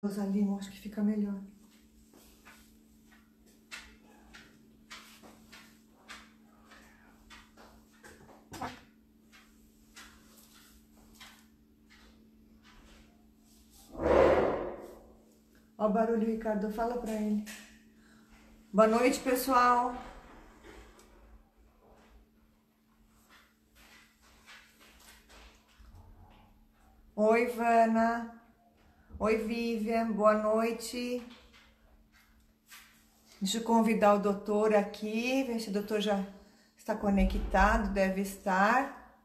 Rosalimo, acho que fica melhor. O barulho, Ricardo, fala pra ele. Boa noite, pessoal. Oi, Vana. Oi, Vivian. Boa noite. Deixa eu convidar o doutor aqui, ver se o doutor já está conectado, deve estar.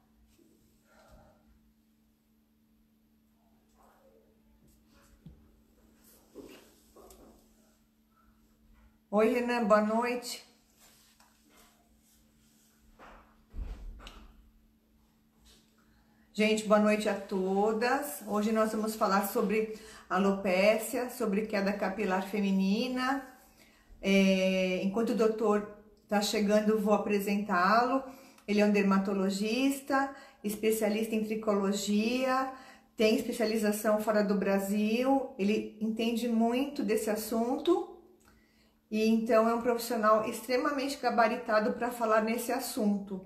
Oi, Renan, boa noite. Gente, boa noite a todas. Hoje nós vamos falar sobre alopécia, sobre queda capilar feminina. É, enquanto o doutor está chegando, vou apresentá-lo. Ele é um dermatologista, especialista em tricologia, tem especialização fora do Brasil, ele entende muito desse assunto e então é um profissional extremamente gabaritado para falar nesse assunto.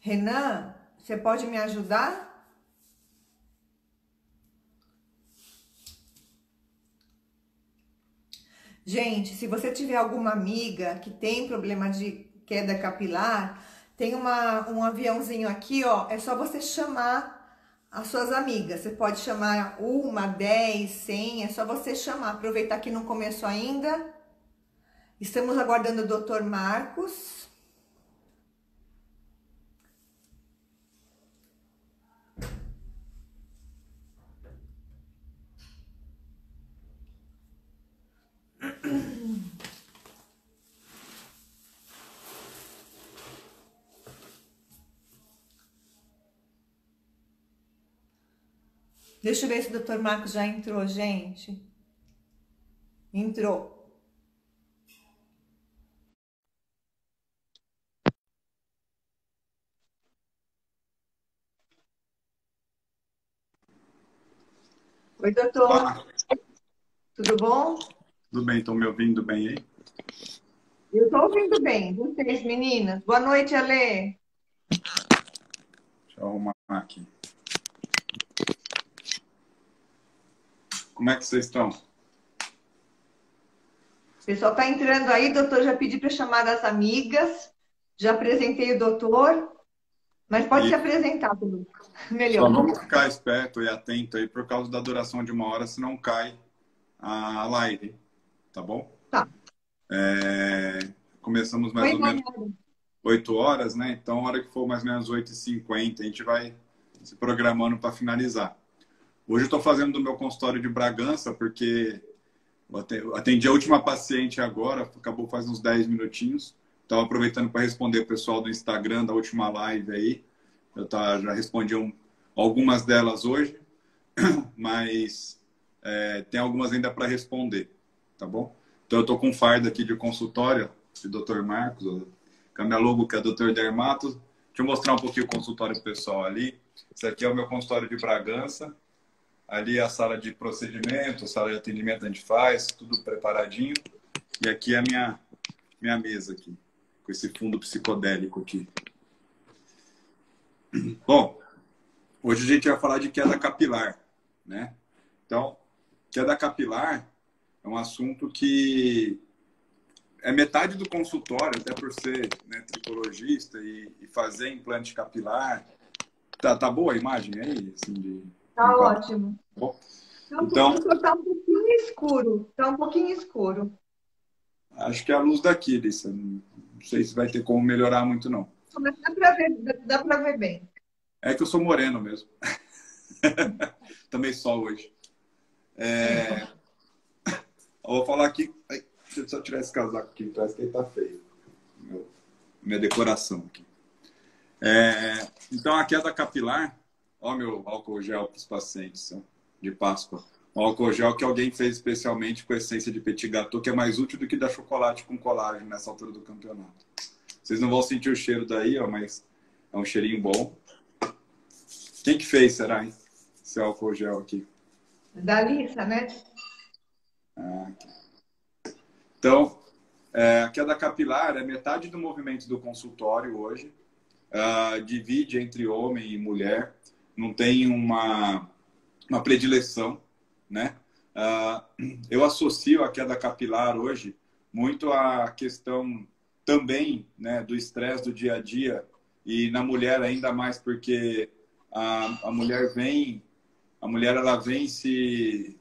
Renan, você pode me ajudar? Gente, se você tiver alguma amiga que tem problema de queda capilar, tem uma, um aviãozinho aqui, ó. É só você chamar as suas amigas. Você pode chamar uma, dez, cem. É só você chamar. Aproveitar que não começou ainda. Estamos aguardando o doutor Marcos. Deixa eu ver se o doutor Marcos já entrou, gente. Entrou. Oi, doutor. Olá. Tudo bom? Tudo bem, estão me ouvindo bem aí? Eu estou ouvindo bem. Vocês, meninas. Boa noite, Ale. Deixa eu arrumar aqui. Como é que vocês estão? O pessoal está entrando aí, doutor. Já pedi para chamar as amigas. Já apresentei o doutor. Mas pode e... se apresentar, tudo melhor. Só vamos ficar esperto e atento aí por causa da duração de uma hora, senão cai a live. Tá bom? Tá. É... Começamos mais ou menos 8 horas, né? Então, a hora que for mais ou menos 8h50, a gente vai se programando para finalizar. Hoje eu estou fazendo do meu consultório de Bragança, porque eu atendi a última paciente agora, acabou faz uns 10 minutinhos. Estava aproveitando para responder o pessoal do Instagram da última live aí. Eu tá, já respondi um, algumas delas hoje, mas é, tem algumas ainda para responder, tá bom? Então eu estou com um fardo aqui de consultório de Dr. Marcos, com a minha logo que é Dr. Dermato. Deixa eu mostrar um pouquinho o consultório pessoal ali. Esse aqui é o meu consultório de Bragança. Ali a sala de procedimento, sala de atendimento a gente faz, tudo preparadinho. E aqui é a minha, minha mesa aqui, com esse fundo psicodélico aqui. Bom, hoje a gente vai falar de queda capilar, né? Então, queda capilar é um assunto que é metade do consultório, até por ser né, tricologista e, e, fazer implante capilar. Tá, tá boa a imagem aí? Assim, de Tá ótimo. Bom, então, está um pouquinho escuro. Está um pouquinho escuro. Acho que é a luz daqui, Lissa. Não sei se vai ter como melhorar muito, não. Mas dá para ver, dá ver bem. É que eu sou moreno mesmo. Também sol hoje. É... Eu vou falar aqui. deixa eu só tirar esse casaco aqui atrás, que ele tá feio. Meu... Minha decoração aqui. É... Então, a queda capilar Ó, meu álcool gel para os pacientes de Páscoa. Um álcool gel que alguém fez especialmente com essência de petit gâteau, que é mais útil do que dar chocolate com colágeno nessa altura do campeonato. Vocês não vão sentir o cheiro daí, ó, mas é um cheirinho bom. Quem que fez, será, hein? Esse álcool gel aqui. Da Lissa, né? Ah, então, é, a queda capilar é metade do movimento do consultório hoje. Uh, divide entre homem e mulher. Não tem uma, uma predileção, né? Uh, eu associo a queda capilar hoje muito à questão também né, do estresse do dia a dia e na mulher ainda mais porque a, a mulher vem a mulher ela vem se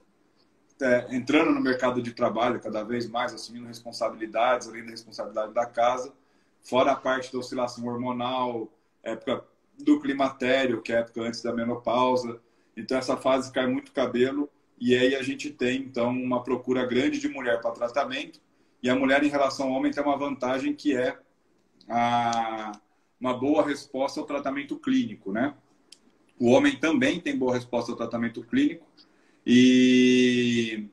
é, entrando no mercado de trabalho cada vez mais, assumindo responsabilidades, além da responsabilidade da casa, fora a parte da oscilação hormonal, época do climatério, que é a época antes da menopausa. Então, essa fase cai muito cabelo e aí a gente tem, então, uma procura grande de mulher para tratamento. E a mulher, em relação ao homem, tem uma vantagem que é a, uma boa resposta ao tratamento clínico, né? O homem também tem boa resposta ao tratamento clínico, e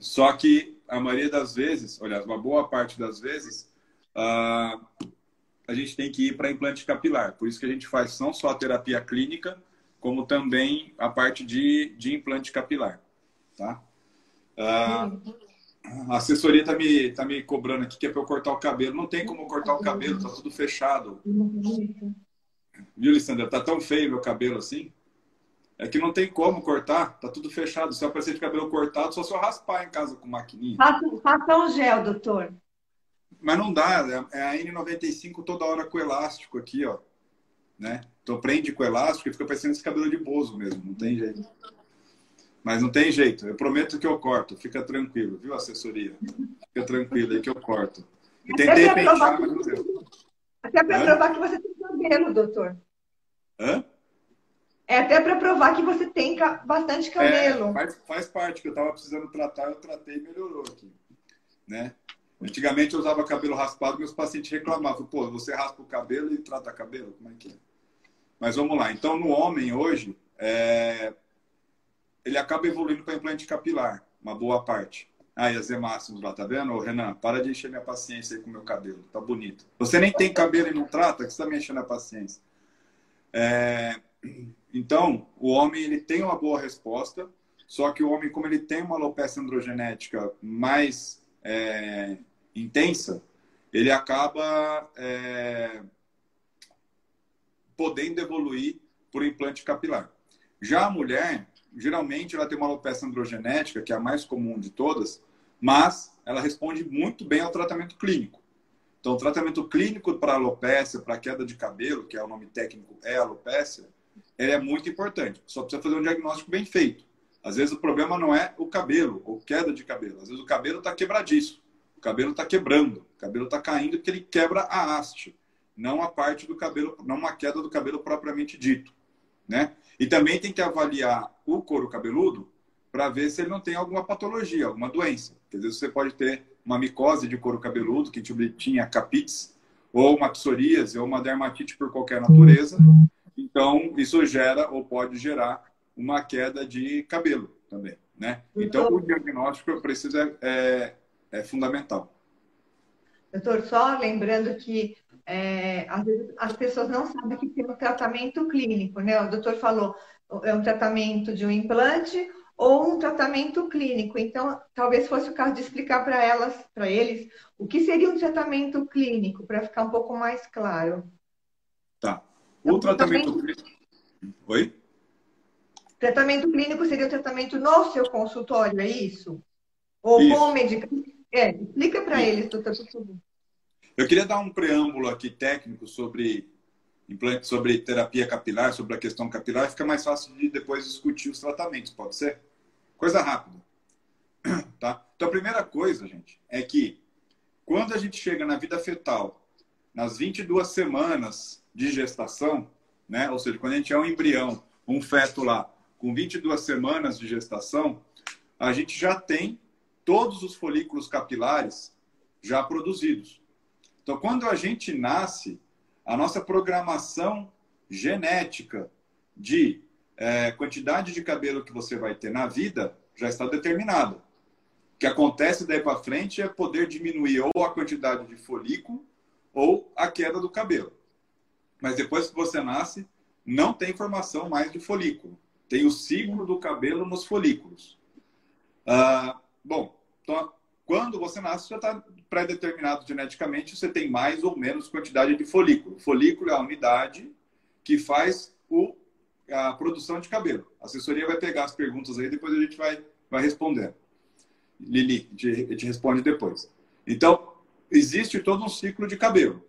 só que a maioria das vezes, olha, uma boa parte das vezes, uh, a gente tem que ir para implante capilar. Por isso que a gente faz não só a terapia clínica, como também a parte de, de implante capilar. Tá? Uh, a assessoria está me, tá me cobrando aqui que é para eu cortar o cabelo. Não tem como cortar o cabelo, está tudo fechado. Viu, Lissandra? Tá tão feio meu cabelo assim? É que não tem como cortar, tá tudo fechado. Se aparecer de cabelo cortado, só se eu raspar em casa com maquininha. Faça um gel, doutor. Mas não dá, é, é a N95 toda hora com elástico aqui, ó. Né? Então prende com elástico e fica parecendo esse cabelo de bozo mesmo, não tem jeito. Mas não tem jeito, eu prometo que eu corto, fica tranquilo, viu, assessoria? Fica tranquilo aí que eu corto. E tentei pentear, mas não deu. Até para provar que você tem cabelo, doutor. Hã? É até para provar que você tem bastante é, cabelo. É, faz, faz parte, que eu estava precisando tratar, eu tratei e melhorou aqui. Né? Antigamente eu usava cabelo raspado, meus pacientes reclamavam, pô, você raspa o cabelo e trata cabelo? Como é que é? Mas vamos lá. Então, no homem hoje, é... ele acaba evoluindo para implante capilar, uma boa parte. Aí, as hemácias lá, tá vendo? Ô, Renan, para de encher minha paciência aí com meu cabelo, tá bonito. Você nem tem cabelo e não trata, que você tá me enchendo a paciência. É... Então, o homem ele tem uma boa resposta, só que o homem, como ele tem uma alopecia androgenética mais é, intensa, ele acaba é, podendo evoluir por implante capilar. Já a mulher, geralmente, ela tem uma alopecia androgenética, que é a mais comum de todas, mas ela responde muito bem ao tratamento clínico. Então, o tratamento clínico para alopecia, para queda de cabelo, que é o nome técnico é alopecia, ele é muito importante. Só precisa fazer um diagnóstico bem feito. Às vezes o problema não é o cabelo ou queda de cabelo. Às vezes o cabelo está quebradiço. Cabelo está quebrando. O cabelo está caindo porque ele quebra a haste. Não a parte do cabelo, não uma queda do cabelo propriamente dito. Né? E também tem que avaliar o couro cabeludo para ver se ele não tem alguma patologia, alguma doença. Às vezes você pode ter uma micose de couro cabeludo, que tinha capites, ou uma psoríase, ou uma dermatite por qualquer natureza, então, isso gera ou pode gerar uma queda de cabelo também, né? Então, o diagnóstico precisa é, é fundamental. Doutor, só lembrando que é, às vezes as pessoas não sabem que tem um tratamento clínico, né? O doutor falou, é um tratamento de um implante ou um tratamento clínico. Então, talvez fosse o caso de explicar para elas, para eles, o que seria um tratamento clínico, para ficar um pouco mais claro. Tá. O tratamento clínico. Oi? Tratamento clínico seria o tratamento no seu consultório, é isso? Ou isso. com medicamento? É, explica para eles, doutor, por favor. Eu queria dar um preâmbulo aqui técnico sobre sobre terapia capilar, sobre a questão capilar, fica mais fácil de depois discutir os tratamentos, pode ser? Coisa rápida. Tá? Então, a primeira coisa, gente, é que quando a gente chega na vida fetal, nas 22 semanas de gestação, né? ou seja, quando a gente é um embrião, um feto lá, com 22 semanas de gestação, a gente já tem todos os folículos capilares já produzidos. Então, quando a gente nasce, a nossa programação genética de é, quantidade de cabelo que você vai ter na vida já está determinada. O que acontece daí para frente é poder diminuir ou a quantidade de folículo ou a queda do cabelo. Mas depois que você nasce, não tem formação mais de folículo. Tem o ciclo do cabelo nos folículos. Ah, bom, então, quando você nasce, já está pré-determinado geneticamente, você tem mais ou menos quantidade de folículo. Folículo é a unidade que faz o, a produção de cabelo. A assessoria vai pegar as perguntas aí, depois a gente vai, vai responder. Lili, a gente responde depois. Então, existe todo um ciclo de cabelo.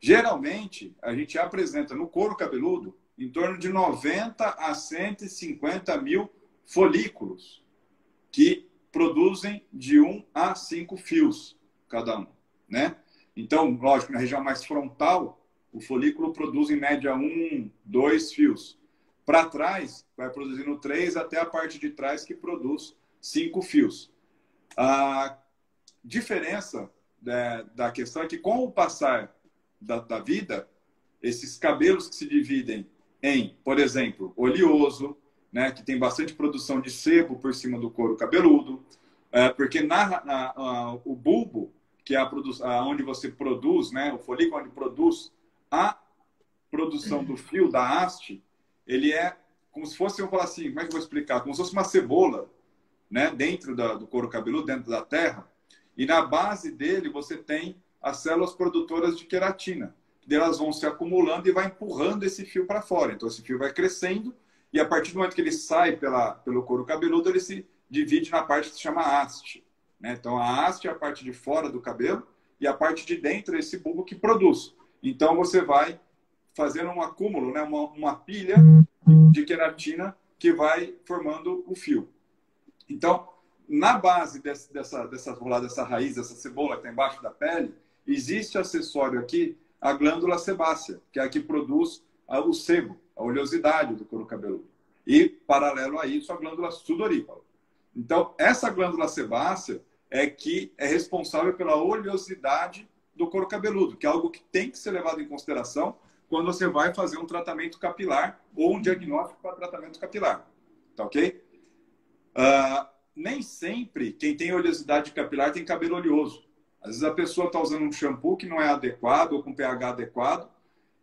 Geralmente, a gente apresenta no couro cabeludo em torno de 90 a 150 mil folículos que produzem de 1 a 5 fios cada um, né? Então, lógico, na região mais frontal, o folículo produz em média um, dois fios. Para trás, vai produzindo três até a parte de trás que produz cinco fios. A diferença né, da questão é que, com o passar da, da vida, esses cabelos que se dividem em, por exemplo, oleoso, né, que tem bastante produção de sebo por cima do couro cabeludo, porque na, na o bulbo, que é a, onde você produz, né, o folículo onde produz a produção do fio, da haste, ele é como se fosse, eu falar assim, como é que eu vou explicar? Como se fosse uma cebola, né, dentro da, do couro cabeludo, dentro da terra, e na base dele você tem as células produtoras de queratina, que elas vão se acumulando e vai empurrando esse fio para fora. Então esse fio vai crescendo e a partir do momento que ele sai pela, pelo couro cabeludo, ele se divide na parte que se chama haste. Né? Então a haste é a parte de fora do cabelo e a parte de dentro é esse bulbo que produz. Então você vai fazendo um acúmulo, né? uma, uma pilha de queratina que vai formando o fio. Então, na base dessa, dessa, dessa raiz, dessa cebola que está embaixo da pele, existe acessório aqui, a glândula sebácea, que é a que produz o sebo, a oleosidade do couro cabeludo. E, paralelo a isso, a glândula sudorípara. Então, essa glândula sebácea é que é responsável pela oleosidade do couro cabeludo, que é algo que tem que ser levado em consideração quando você vai fazer um tratamento capilar ou um diagnóstico para tratamento capilar. Tá ok? Uh, nem sempre quem tem oleosidade capilar tem cabelo oleoso. Às vezes a pessoa está usando um shampoo que não é adequado ou com pH adequado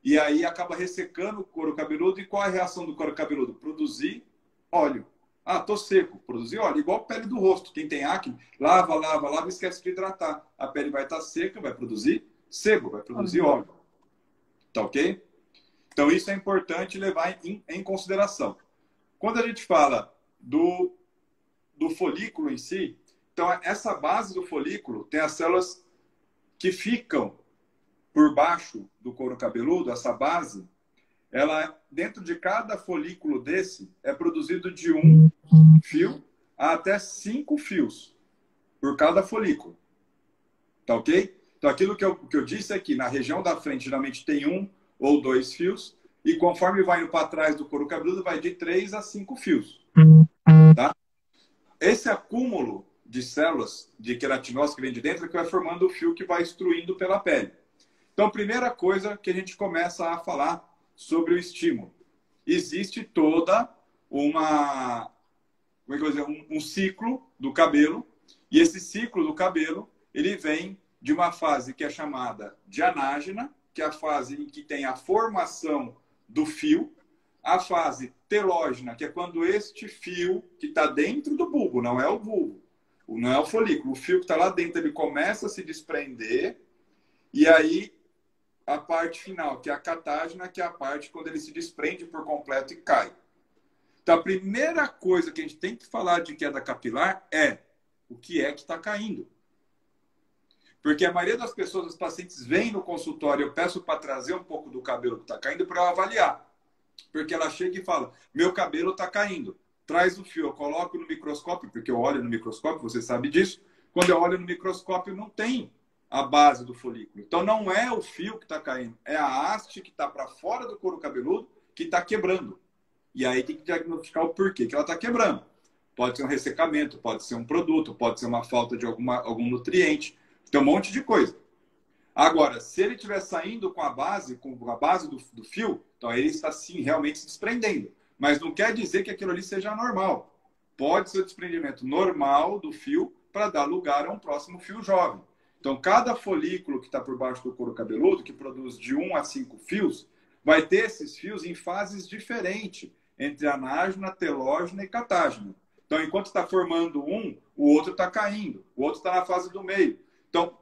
e aí acaba ressecando o couro cabeludo. E qual é a reação do couro cabeludo? Produzir óleo. Ah, tô seco. Produzir óleo. Igual pele do rosto. Quem tem acne, lava, lava, lava e esquece de hidratar. A pele vai estar tá seca, vai produzir sebo, vai produzir óleo. Tá ok? Então, isso é importante levar em, em consideração. Quando a gente fala do, do folículo em si, então, essa base do folículo tem as células que ficam por baixo do couro cabeludo, essa base, ela dentro de cada folículo desse é produzido de um fio a até cinco fios por cada folículo. Tá ok? Então, aquilo que eu, que eu disse é que na região da frente geralmente tem um ou dois fios, e conforme vai indo para trás do couro cabeludo, vai de três a cinco fios. Tá? Esse acúmulo de células de queratinose que vem de dentro é que vai formando o fio que vai instruindo pela pele. Então, primeira coisa que a gente começa a falar sobre o estímulo. Existe toda uma como é que eu dizer, um, um ciclo do cabelo e esse ciclo do cabelo ele vem de uma fase que é chamada de anágena, que é a fase em que tem a formação do fio, a fase telógena, que é quando este fio que está dentro do bulbo, não é o bulbo, não é o folículo, o fio que está lá dentro, ele começa a se desprender e aí a parte final, que é a catágena, que é a parte quando ele se desprende por completo e cai. Então, a primeira coisa que a gente tem que falar de queda capilar é o que é que está caindo. Porque a maioria das pessoas, os pacientes, vêm no consultório, eu peço para trazer um pouco do cabelo que está caindo para eu avaliar. Porque ela chega e fala: meu cabelo está caindo. Traz o fio, eu coloco no microscópio, porque eu olho no microscópio, você sabe disso. Quando eu olho no microscópio, não tem a base do folículo. Então não é o fio que está caindo, é a haste que está para fora do couro cabeludo que está quebrando. E aí tem que diagnosticar o porquê que ela está quebrando. Pode ser um ressecamento, pode ser um produto, pode ser uma falta de alguma, algum nutriente, tem um monte de coisa. Agora, se ele estiver saindo com a base, com a base do, do fio, então ele está sim realmente se desprendendo. mas não quer dizer que aquilo ali seja normal. Pode ser o desprendimento normal do fio para dar lugar a um próximo fio jovem. Então, cada folículo que está por baixo do couro cabeludo, que produz de 1 a 5 fios, vai ter esses fios em fases diferentes entre anágena, telógena e catágena. Então, enquanto está formando um, o outro está caindo, o outro está na fase do meio. Então,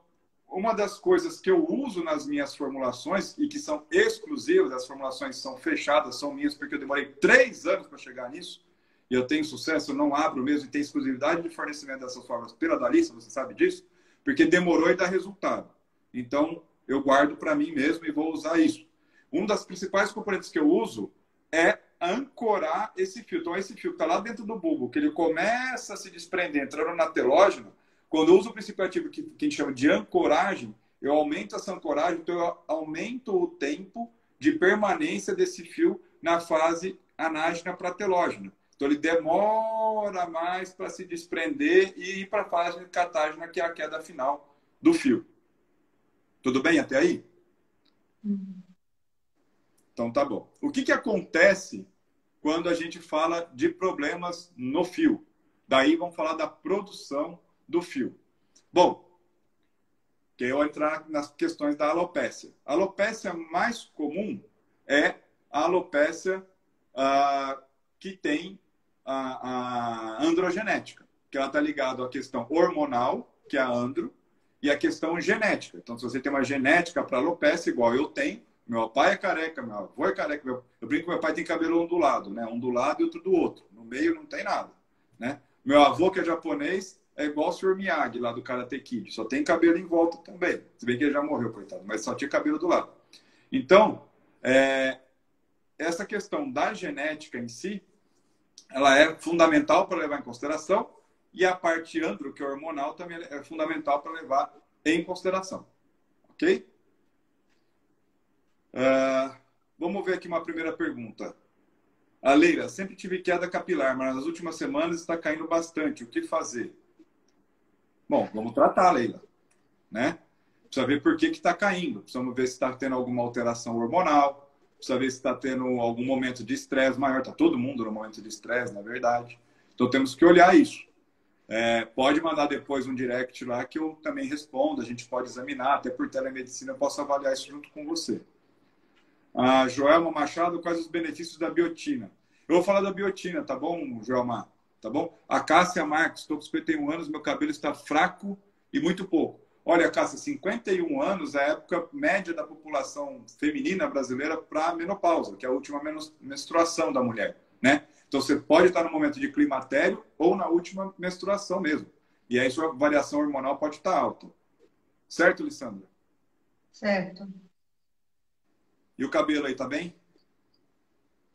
uma das coisas que eu uso nas minhas formulações e que são exclusivas, as formulações são fechadas, são minhas, porque eu demorei três anos para chegar nisso, e eu tenho sucesso, eu não abro mesmo e tenho exclusividade de fornecimento dessas fórmulas pela Dalissa, você sabe disso, porque demorou e dá resultado. Então, eu guardo para mim mesmo e vou usar isso. Um das principais componentes que eu uso é ancorar esse fio. Então, esse fio que está lá dentro do bulbo, que ele começa a se desprender, entrando na telógena, quando eu uso o princípio ativo que, que a gente chama de ancoragem, eu aumento essa ancoragem, então eu aumento o tempo de permanência desse fio na fase anágena para telógena. Então ele demora mais para se desprender e ir para a fase catágena, que é a queda final do fio. Tudo bem até aí? Uhum. Então tá bom. O que, que acontece quando a gente fala de problemas no fio? Daí vamos falar da produção do fio. Bom, que eu entrar nas questões da alopécia. A alopécia mais comum é a alopécia ah, que tem a, a androgenética, que ela está ligada à questão hormonal, que é a andro, e a questão genética. Então, se você tem uma genética para alopécia, igual eu tenho, meu pai é careca, meu avô é careca. Meu... Eu brinco que meu pai tem cabelo ondulado, né? Um do lado e outro do outro. No meio não tem nada, né? Meu avô, que é japonês, é igual o Sr. Miyagi, lá do Karate Kid. Só tem cabelo em volta também. Se bem que ele já morreu, coitado. Mas só tinha cabelo do lado. Então, é... essa questão da genética em si, ela é fundamental para levar em consideração. E a parte andro, que é hormonal, também é fundamental para levar em consideração. Ok? Uh, vamos ver aqui uma primeira pergunta. A Leila, sempre tive queda capilar, mas nas últimas semanas está caindo bastante. O que fazer? Bom, vamos tratar, Leila. Né? Precisa ver por que está caindo. Precisamos ver se está tendo alguma alteração hormonal. Precisa ver se está tendo algum momento de estresse maior. Está todo mundo no momento de estresse, na verdade. Então temos que olhar isso. É, pode mandar depois um direct lá que eu também respondo. A gente pode examinar, até por telemedicina eu posso avaliar isso junto com você. A Joelma Machado, quais os benefícios da biotina? Eu vou falar da biotina, tá bom, Joelma? Tá bom? A Cássia Marques, estou com 51 anos, meu cabelo está fraco e muito pouco. Olha, Cássia, 51 anos é a época média da população feminina brasileira para menopausa, que é a última menstruação da mulher, né? Então você pode estar no momento de climatério ou na última menstruação mesmo. E aí sua variação hormonal pode estar alta. Certo, Lissandra? Certo. E o cabelo aí, tá bem? Tá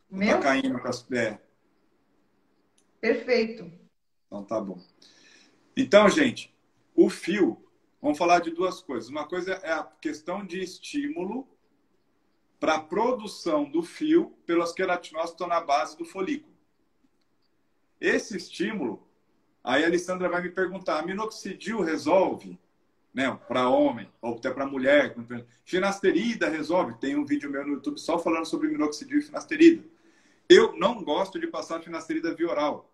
Meu? Tá caindo com as pés. Perfeito. Então tá bom. Então, gente, o fio, vamos falar de duas coisas. Uma coisa é a questão de estímulo para a produção do fio pelas queratinócitos que estão na base do folículo. Esse estímulo, aí a Alessandra vai me perguntar, minoxidil resolve? né, para homem ou até para mulher. Finasterida resolve. Tem um vídeo meu no YouTube só falando sobre minoxidil e finasterida. Eu não gosto de passar finasterida via oral,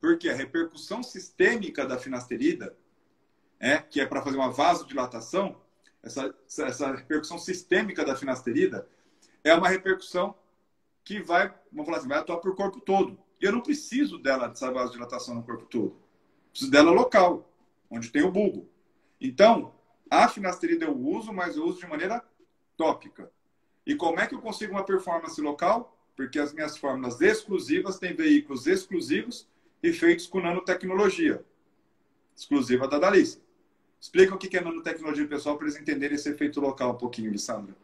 porque a repercussão sistêmica da finasterida, é, que é para fazer uma vasodilatação, essa, essa repercussão sistêmica da finasterida é uma repercussão que vai, vamos falar assim, vai atuar para o corpo todo. E eu não preciso dela, dessa vasodilatação no corpo todo. Preciso dela local, onde tem o bulbo. Então, a finasterida eu uso, mas eu uso de maneira tópica. E como é que eu consigo uma performance local? Porque as minhas fórmulas exclusivas têm veículos exclusivos e feitos com nanotecnologia, exclusiva da Dalisa. Explica o que é nanotecnologia, pessoal, para eles entenderem esse efeito local um pouquinho, Lissandra.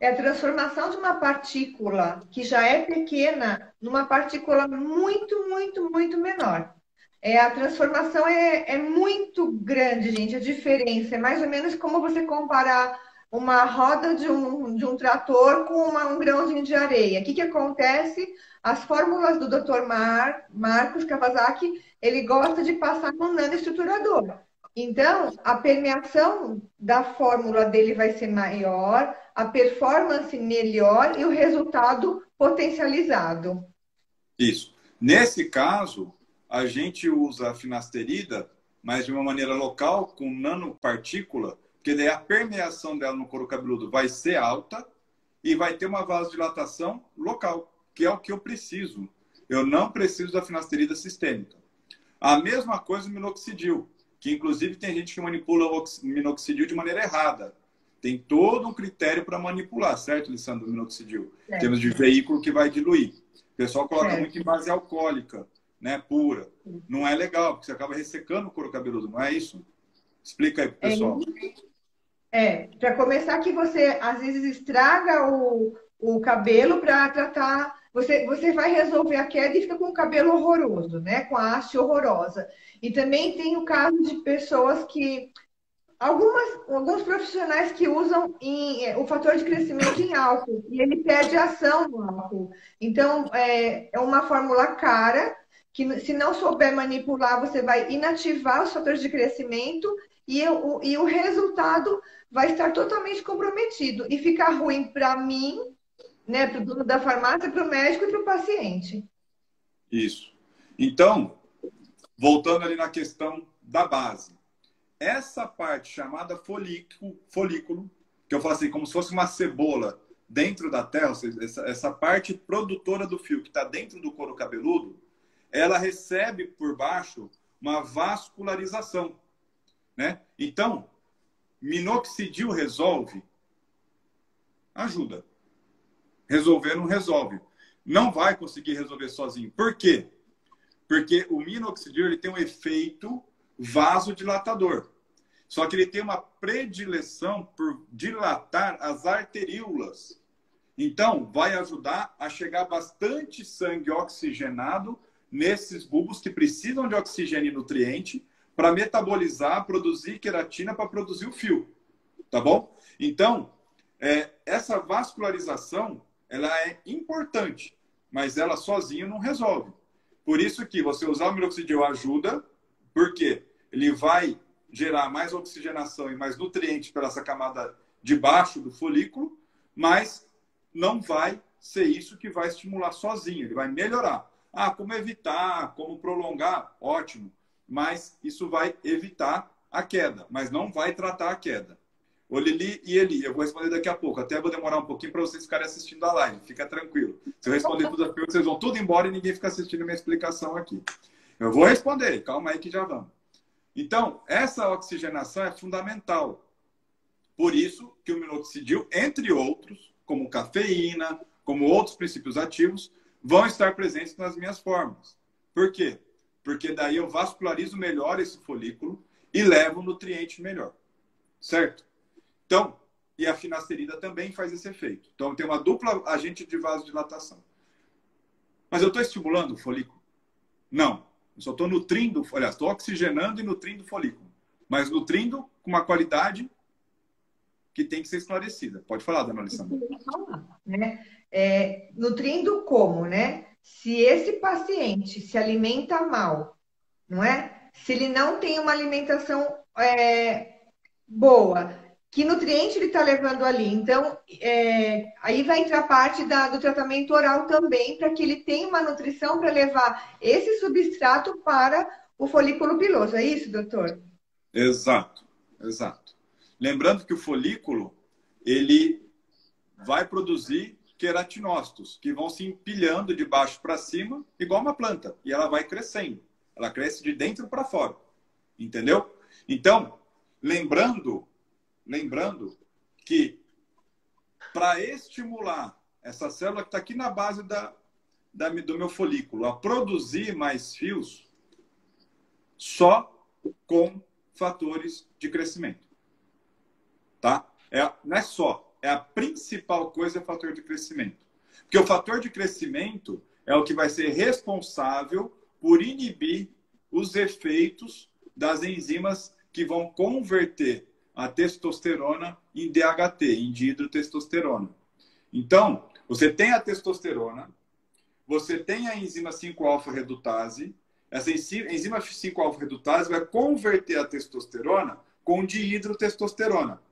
É a transformação de uma partícula que já é pequena numa partícula muito, muito, muito menor. É, a transformação é, é muito grande, gente. A diferença é mais ou menos como você comparar uma roda de um, de um trator com uma, um grãozinho de areia. O que, que acontece? As fórmulas do Dr. Mar, Marcos Kawasaki, ele gosta de passar no nanoestruturador. Então, a permeação da fórmula dele vai ser maior, a performance melhor e o resultado potencializado. Isso. Nesse caso, a gente usa a finasterida, mas de uma maneira local, com nanopartícula, porque daí a permeação dela no couro cabeludo vai ser alta e vai ter uma vasodilatação local, que é o que eu preciso. Eu não preciso da finasterida sistêmica. A mesma coisa o minoxidil, que inclusive tem gente que manipula o minoxidil de maneira errada. Tem todo um critério para manipular, certo, Lissandro, o minoxidil? Certo. Temos de veículo que vai diluir. O pessoal coloca certo. muito em base alcoólica, né, pura. Não é legal, porque você acaba ressecando o couro cabeludo, não é isso? Explica aí pro pessoal. É, é para começar que você às vezes estraga o, o cabelo para tratar você, você vai resolver a queda e fica com o cabelo horroroso, né? Com a haste horrorosa. E também tem o caso de pessoas que. Algumas, alguns profissionais que usam em, é, o fator de crescimento em álcool e ele perde ação no álcool. Então, é, é uma fórmula cara que, se não souber manipular, você vai inativar os fatores de crescimento e o, e o resultado vai estar totalmente comprometido e ficar ruim para mim né, para o dono da farmácia, para o médico e para o paciente. Isso. Então, voltando ali na questão da base. Essa parte chamada folículo, folículo que eu falo assim, como se fosse uma cebola dentro da terra, essa, essa parte produtora do fio que está dentro do couro cabeludo, ela recebe por baixo uma vascularização. Né? Então, minoxidil resolve? Ajuda. Resolver não resolve. Não vai conseguir resolver sozinho. Por quê? Porque o minoxidil ele tem um efeito vasodilatador. Só que ele tem uma predileção por dilatar as arteríolas. Então, vai ajudar a chegar bastante sangue oxigenado nesses bulbos que precisam de oxigênio e nutriente para metabolizar, produzir queratina para produzir o fio. Tá bom? Então, é, essa vascularização ela é importante, mas ela sozinha não resolve. Por isso que você usar o minoxidil ajuda, porque ele vai gerar mais oxigenação e mais nutrientes para essa camada de baixo do folículo, mas não vai ser isso que vai estimular sozinho, ele vai melhorar. Ah, como evitar, como prolongar? Ótimo. Mas isso vai evitar a queda, mas não vai tratar a queda. Ô Lili e Eli, eu vou responder daqui a pouco. Até vou demorar um pouquinho para vocês ficarem assistindo a live. Fica tranquilo. Se eu responder todas as perguntas, vocês vão tudo embora e ninguém fica assistindo minha explicação aqui. Eu vou responder, calma aí que já vamos. Então, essa oxigenação é fundamental. Por isso que o minoxidil, entre outros, como cafeína, como outros princípios ativos, vão estar presentes nas minhas formas. Por quê? Porque daí eu vascularizo melhor esse folículo e levo um nutriente melhor. Certo? Então, e a finasterida também faz esse efeito. Então, tem uma dupla agente de vasodilatação. Mas eu estou estimulando o folículo? Não. Eu só estou nutrindo, aliás, estou oxigenando e nutrindo o folículo. Mas nutrindo com uma qualidade que tem que ser esclarecida. Pode falar, dona Alessandra. Né? É, nutrindo como, né? Se esse paciente se alimenta mal, não é? Se ele não tem uma alimentação é, boa, que nutriente ele está levando ali. Então, é, aí vai entrar parte da, do tratamento oral também, para que ele tenha uma nutrição para levar esse substrato para o folículo piloso. É isso, doutor? Exato, exato. Lembrando que o folículo, ele vai produzir queratinócitos, que vão se empilhando de baixo para cima, igual uma planta, e ela vai crescendo. Ela cresce de dentro para fora. Entendeu? Então, lembrando lembrando que para estimular essa célula que está aqui na base da, da, do meu folículo a produzir mais fios, só com fatores de crescimento. Tá? É, não é só, é a principal coisa é o fator de crescimento. Porque o fator de crescimento é o que vai ser responsável por inibir os efeitos das enzimas que vão converter a testosterona em DHT, em dihidrotestosterona. Então, você tem a testosterona, você tem a enzima 5-alfa-redutase, essa enzima 5-alfa-redutase vai converter a testosterona com dihidrotestosterona.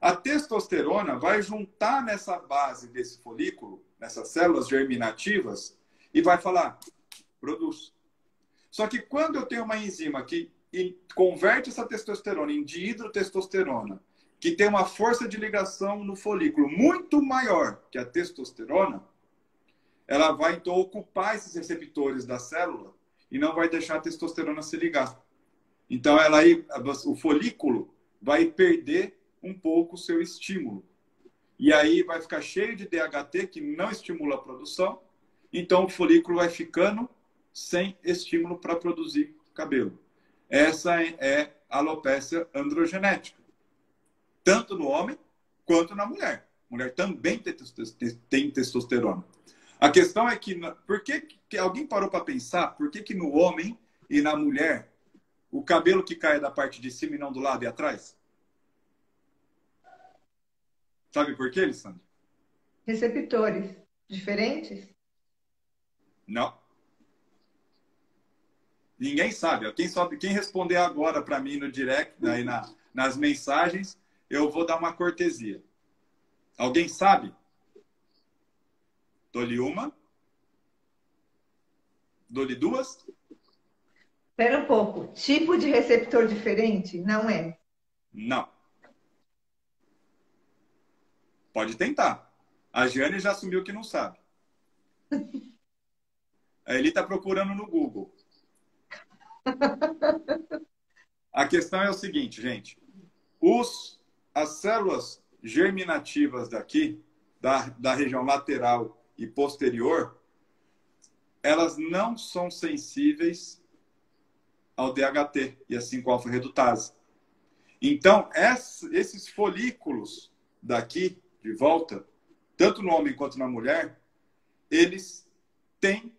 A testosterona vai juntar nessa base desse folículo, nessas células germinativas, e vai falar, produz. Só que quando eu tenho uma enzima que converte essa testosterona em dihidrotestosterona, que tem uma força de ligação no folículo muito maior que a testosterona, ela vai então ocupar esses receptores da célula e não vai deixar a testosterona se ligar. Então, ela aí, o folículo vai perder um pouco o seu estímulo. E aí vai ficar cheio de DHT que não estimula a produção. Então, o folículo vai ficando sem estímulo para produzir cabelo. Essa é a alopecia androgenética. Tanto no homem quanto na mulher. A mulher também tem testosterona. A questão é que, por que, que alguém parou para pensar por que, que no homem e na mulher o cabelo que cai é da parte de cima e não do lado e atrás? Sabe por quê, Alessandro? Receptores diferentes? Não. Ninguém sabe. Quem, sabe, quem responder agora para mim no direct, aí na, nas mensagens, eu vou dar uma cortesia. Alguém sabe? Dou-lhe uma. Dou-lhe duas. Espera um pouco. Tipo de receptor diferente? Não é? Não. Pode tentar. A Jane já assumiu que não sabe. Ele está procurando no Google. A questão é o seguinte, gente. Os, as células germinativas daqui, da, da região lateral e posterior, elas não são sensíveis ao DHT e a 5-alfa-redutase. Então, esses folículos daqui, de volta, tanto no homem quanto na mulher, eles têm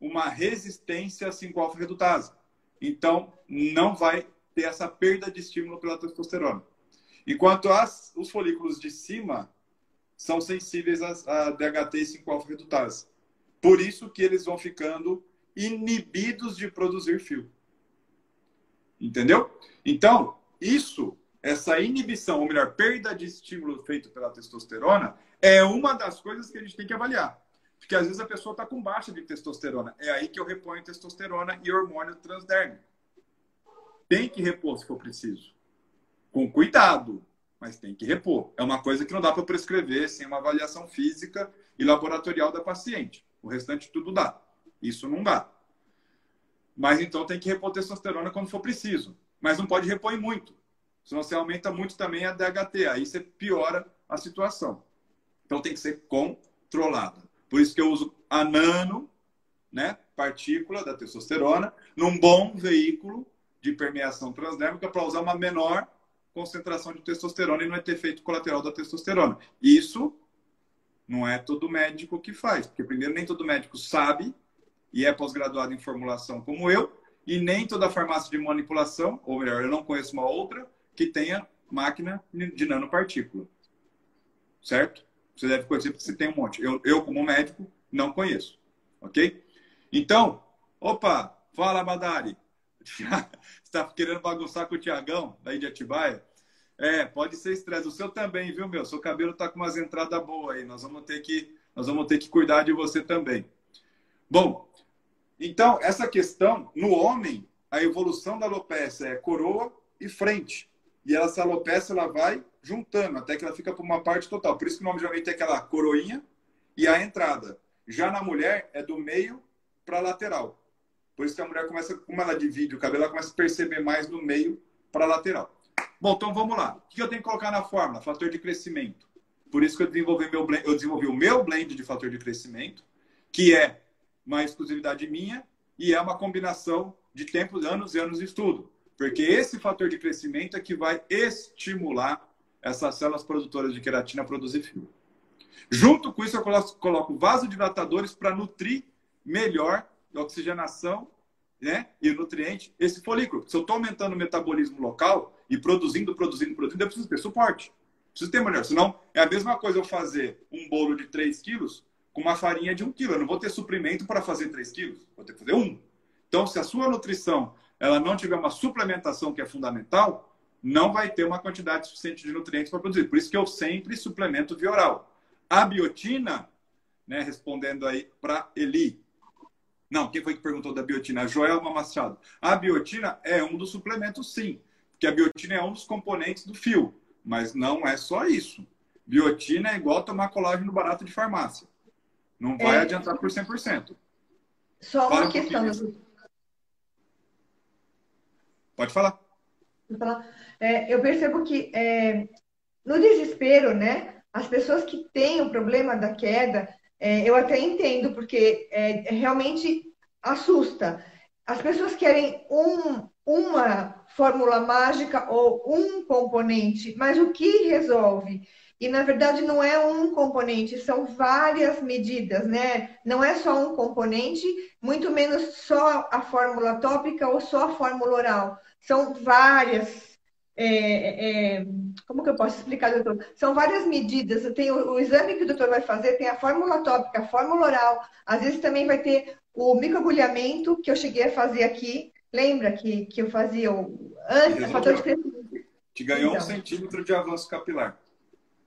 uma resistência a 5-alfa-redutase. Então, não vai ter essa perda de estímulo pela testosterona. Enquanto as, os folículos de cima são sensíveis a DHT e 5-alfa-redutase. Por isso que eles vão ficando inibidos de produzir fio. Entendeu? Então, isso, essa inibição, ou melhor, perda de estímulo feito pela testosterona, é uma das coisas que a gente tem que avaliar. Porque às vezes a pessoa está com baixa de testosterona. É aí que eu reponho testosterona e hormônio transdérmico. Tem que repor se for preciso. Com cuidado mas tem que repor. É uma coisa que não dá para prescrever sem uma avaliação física e laboratorial da paciente. O restante tudo dá. Isso não dá. Mas então tem que repor testosterona quando for preciso. Mas não pode repor muito. Senão você aumenta muito também a DHT. Aí você piora a situação. Então tem que ser controlada. Por isso que eu uso a nano, né, partícula da testosterona, num bom veículo de permeação transdérmica para usar uma menor concentração de testosterona e não é ter efeito colateral da testosterona. Isso não é todo médico que faz, porque primeiro nem todo médico sabe e é pós-graduado em formulação como eu, e nem toda farmácia de manipulação, ou melhor, eu não conheço uma outra que tenha máquina de nanopartícula. Certo? Você deve conhecer porque você tem um monte. Eu, eu como médico, não conheço. Ok? Então, opa, fala, Badari. está querendo bagunçar com o Tiagão, daí de Atibaia? É, pode ser estresse. O seu também, viu, meu? Seu cabelo tá com umas entradas boas aí. Nós vamos ter que, nós vamos ter que cuidar de você também. Bom, então, essa questão, no homem, a evolução da alopecia é coroa e frente. E essa alopecia, ela vai juntando, até que ela fica por uma parte total. Por isso que o nome geralmente é aquela coroinha e a entrada. Já na mulher, é do meio para lateral. Por isso que a mulher começa, como ela divide o cabelo, ela começa a perceber mais no meio para lateral. Bom, então vamos lá. O que eu tenho que colocar na fórmula? Fator de crescimento. Por isso que eu desenvolvi, meu blend, eu desenvolvi o meu blend de fator de crescimento, que é uma exclusividade minha e é uma combinação de tempos, anos e anos de estudo. Porque esse fator de crescimento é que vai estimular essas células produtoras de queratina a produzir fio. Junto com isso, eu coloco vasodilatadores para nutrir melhor oxigenação né, e nutriente esse folículo. Se eu estou aumentando o metabolismo local e produzindo, produzindo, produzindo, eu preciso ter suporte. Preciso ter melhor. Senão, é a mesma coisa eu fazer um bolo de 3 quilos com uma farinha de 1 quilo. Eu não vou ter suprimento para fazer 3 quilos. Vou ter que fazer um. Então, se a sua nutrição ela não tiver uma suplementação que é fundamental, não vai ter uma quantidade suficiente de nutrientes para produzir. Por isso que eu sempre suplemento via oral. A biotina, né, respondendo aí para Eli. Não, quem foi que perguntou da biotina? A Joelma Machado. A biotina é um dos suplementos, sim. Porque a biotina é um dos componentes do fio. Mas não é só isso. Biotina é igual tomar colágeno barato de farmácia. Não vai é... adiantar por 100%. Só uma Fala questão. Um Pode falar. É, eu percebo que é, no desespero, né, as pessoas que têm o problema da queda, é, eu até entendo, porque é, realmente assusta. As pessoas querem um, uma fórmula mágica ou um componente, mas o que resolve? E na verdade não é um componente, são várias medidas, né? Não é só um componente, muito menos só a fórmula tópica ou só a fórmula oral. São várias é, é, como que eu posso explicar, doutor? São várias medidas. Tem o, o, exame que o doutor vai fazer, tem a fórmula tópica, a fórmula oral. Às vezes também vai ter o microagulhamento que eu cheguei a fazer aqui. Lembra que, que eu fazia o antes, fator de crescimento? Te ganhou então, um centímetro de avanço capilar.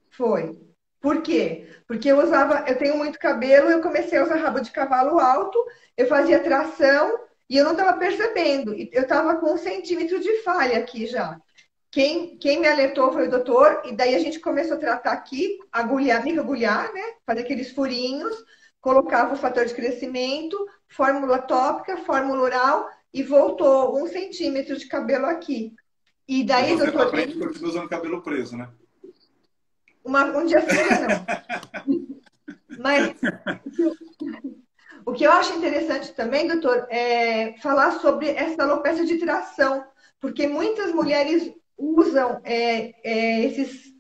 Foi. Por quê? Porque eu usava, eu tenho muito cabelo, eu comecei a usar rabo de cavalo alto, eu fazia tração e eu não estava percebendo. Eu estava com um centímetro de falha aqui já. Quem, quem me alertou foi o doutor, e daí a gente começou a tratar aqui, agulhar, agulhar, né? Fazer aqueles furinhos, colocava o fator de crescimento, fórmula tópica, fórmula oral, e voltou um centímetro de cabelo aqui. E daí, você doutor. Você frente continua usando cabelo preso, né? Uma, um dia sim, não. Mas o que eu acho interessante também, doutor, é falar sobre essa alopecia de tração, porque muitas mulheres usam é, é, esses.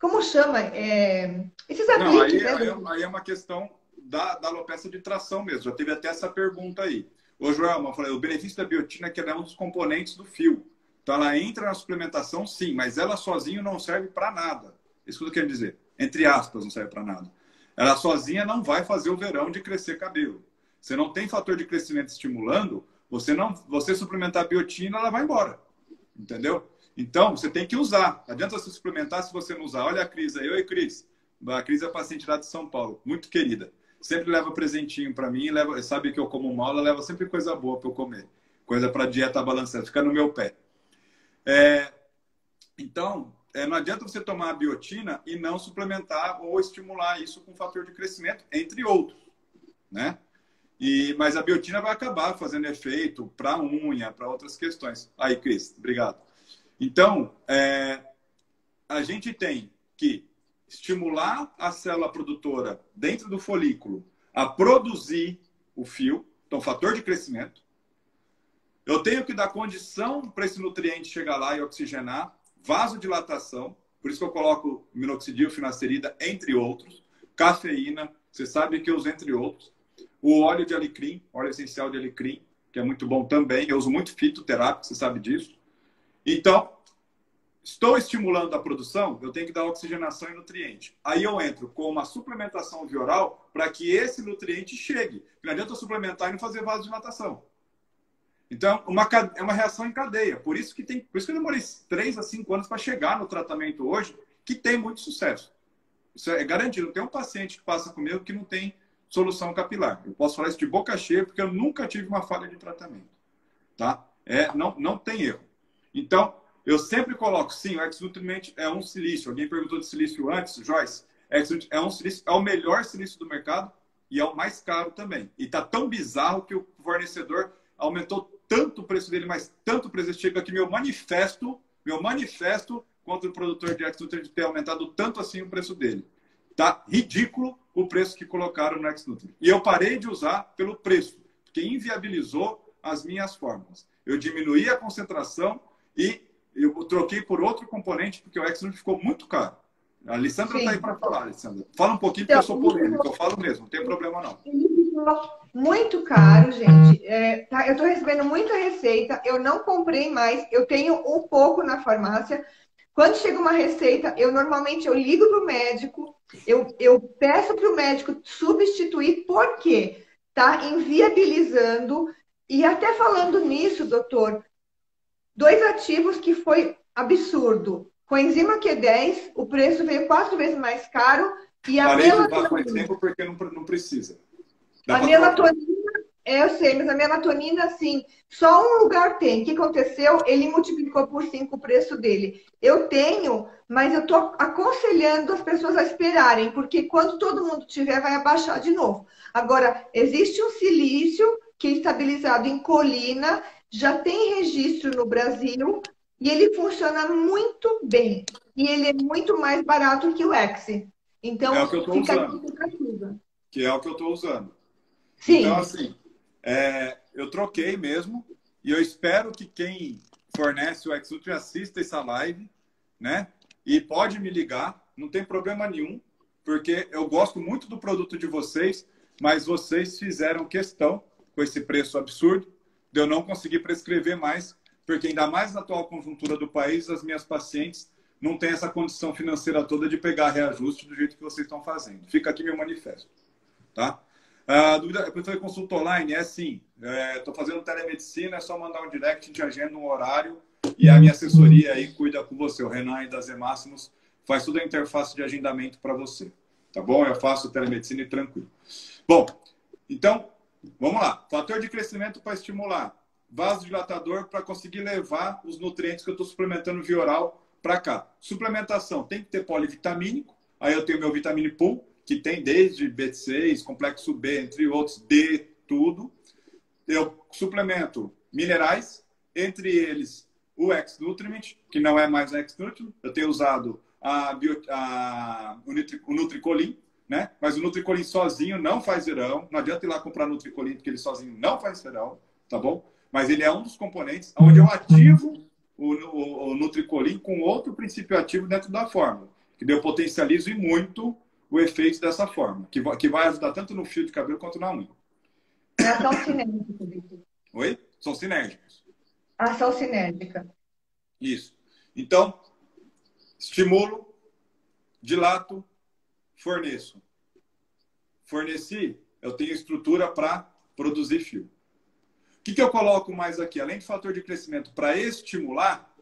Como chama? É, esses apliques, Não, aí, né? aí, é uma questão da, da alopecia de tração mesmo. Já teve até essa pergunta aí. Ô, Joelma, eu falei, o benefício da biotina é que ela é um dos componentes do fio. Então, ela entra na suplementação, sim, mas ela sozinha não serve para nada. Isso que eu quero dizer. Entre aspas, não serve para nada. Ela sozinha não vai fazer o verão de crescer cabelo. Você não tem fator de crescimento estimulando, você não, você suplementar a biotina, ela vai embora. Entendeu? Então, você tem que usar. Adianta você suplementar se você não usar. Olha a Cris aí. Oi, Cris. A Cris é paciente lá de São Paulo. Muito querida. Sempre leva presentinho para mim. Leva, sabe que eu como mal, ela leva sempre coisa boa para eu comer. Coisa para dieta balanceada. Fica no meu pé. É, então, é, não adianta você tomar a biotina e não suplementar ou estimular isso com fator de crescimento, entre outros. Né? E, mas a biotina vai acabar fazendo efeito para unha, para outras questões. Aí, Cris, obrigado. Então, é, a gente tem que estimular a célula produtora dentro do folículo a produzir o fio, então fator de crescimento. Eu tenho que dar condição para esse nutriente chegar lá e oxigenar, vasodilatação, por isso que eu coloco minoxidil, finasterida, entre outros, cafeína, você sabe que eu uso entre outros, o óleo de alecrim, óleo essencial de alecrim, que é muito bom também, eu uso muito fitoterápico, você sabe disso. Então, estou estimulando a produção, eu tenho que dar oxigenação e nutriente. Aí eu entro com uma suplementação via oral para que esse nutriente chegue. Não adianta eu suplementar e não fazer vasodilatação. Então, uma, é uma reação em cadeia. Por isso que tem, por isso que eu demorei 3 a 5 anos para chegar no tratamento hoje, que tem muito sucesso. Isso é garantido. Não tem um paciente que passa comigo que não tem solução capilar. Eu posso falar isso de boca cheia porque eu nunca tive uma falha de tratamento. Tá? É, não, não tem erro. Então, eu sempre coloco, sim, o X-Nutriment é um silício. Alguém perguntou de silício antes, Joyce. É um silício, é o melhor silício do mercado e é o mais caro também. E tá tão bizarro que o fornecedor aumentou tanto o preço dele, mas tanto o preço chega que meu manifesto, meu manifesto contra o produtor de X-Nutrient ter aumentado tanto assim o preço dele. Tá ridículo o preço que colocaram no X-Nutrient. E eu parei de usar pelo preço, porque inviabilizou as minhas fórmulas. Eu diminuí a concentração e eu troquei por outro componente porque o Exxon ficou muito caro. A Alessandra está aí para falar, Alessandra. Fala um pouquinho, então, porque eu sou polêmico, eu falo mesmo, não tem problema não. Muito caro, gente. É, tá, eu estou recebendo muita receita, eu não comprei mais, eu tenho um pouco na farmácia. Quando chega uma receita, eu normalmente eu ligo para o médico, eu, eu peço para o médico substituir, porque está inviabilizando E até falando nisso, doutor, dois ativos que foi absurdo. Coenzima Q10, o preço veio quatro vezes mais caro e a Parei melatonina... de tempo porque não, não precisa. Dá a melatonina, é, eu sei, mas a melatonina, assim, só um lugar tem. O que aconteceu? Ele multiplicou por cinco o preço dele. Eu tenho, mas eu estou aconselhando as pessoas a esperarem, porque quando todo mundo tiver, vai abaixar de novo. Agora, existe um silício que é estabilizado em colina, já tem registro no Brasil, e ele funciona muito bem. E ele é muito mais barato que o X. Então, é o que eu fica usando. Que é o que eu estou usando. Sim. Então, assim, é, eu troquei mesmo. E eu espero que quem fornece o Exultri assista essa live, né? E pode me ligar, não tem problema nenhum, porque eu gosto muito do produto de vocês, mas vocês fizeram questão, com esse preço absurdo, de eu não conseguir prescrever mais porque ainda mais na atual conjuntura do país, as minhas pacientes não têm essa condição financeira toda de pegar reajuste do jeito que vocês estão fazendo. Fica aqui meu manifesto, tá? A dúvida, eu falei consulta online, é assim, estou é, fazendo telemedicina, é só mandar um direct, gente agenda um horário e a minha assessoria aí cuida com você. O Renan e da Z Máximos faz toda a interface de agendamento para você, tá bom? Eu faço telemedicina e tranquilo. Bom, então, vamos lá. Fator de crescimento para estimular vasodilatador para conseguir levar os nutrientes que eu estou suplementando via oral para cá. Suplementação tem que ter polivitamínico. Aí eu tenho meu vitamine pool, que tem desde B6, complexo B, entre outros, D, tudo. Eu suplemento minerais, entre eles o X-Nutriment, que não é mais X-Nutriment. Eu tenho usado a, bio, a, o, Nutri, o Nutricolin, né? Mas o Nutricolin sozinho não faz verão. Não adianta ir lá comprar Nutricolin, porque ele sozinho não faz verão, tá bom? mas ele é um dos componentes onde eu ativo o, o, o Nutricolin com outro princípio ativo dentro da fórmula, que eu potencializo e muito o efeito dessa forma, que, que vai ajudar tanto no fio de cabelo quanto na unha. É ação sinérgica, Victor. Oi? São sinérgicos. Ação sinérgica. Isso. Então, estimulo, dilato, forneço. Forneci, eu tenho estrutura para produzir fio que, que eu coloco mais aqui? Além do fator de crescimento para estimular,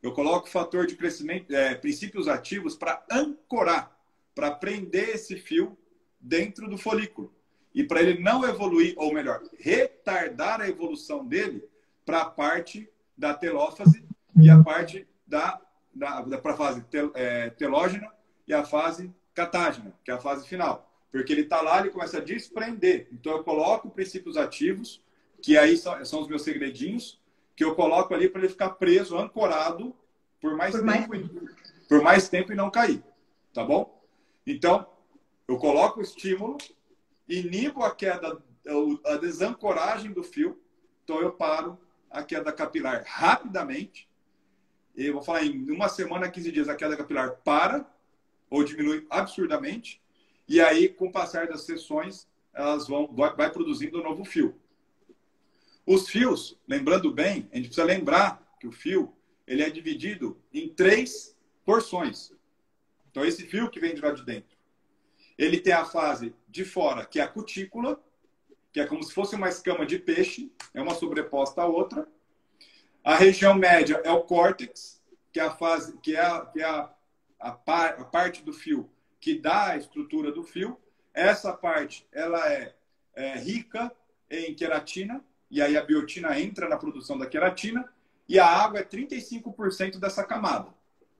eu coloco fator de crescimento, é, princípios ativos para ancorar, para prender esse fio dentro do folículo. E para ele não evoluir, ou melhor, retardar a evolução dele para a parte da telófase e a parte da, da, da para a fase tel, é, telógena e a fase catágena, que é a fase final. Porque ele está lá, ele começa a desprender. Então eu coloco princípios ativos que aí são, são os meus segredinhos, que eu coloco ali para ele ficar preso, ancorado por mais por tempo, mais... por mais tempo e não cair, tá bom? Então, eu coloco o estímulo, inibo a queda, a desancoragem do fio, então eu paro a queda capilar rapidamente. Eu vou falar em uma semana, 15 dias, a queda capilar para ou diminui absurdamente. E aí, com o passar das sessões, elas vão vai, vai produzindo um novo fio. Os fios, lembrando bem, a gente precisa lembrar que o fio ele é dividido em três porções. Então, esse fio que vem de lá de dentro, ele tem a fase de fora, que é a cutícula, que é como se fosse uma escama de peixe, é uma sobreposta à outra. A região média é o córtex, que é a fase, que é a, que é a, a, par, a parte do fio que dá a estrutura do fio. Essa parte ela é, é rica em queratina, e aí a biotina entra na produção da queratina, e a água é 35% dessa camada.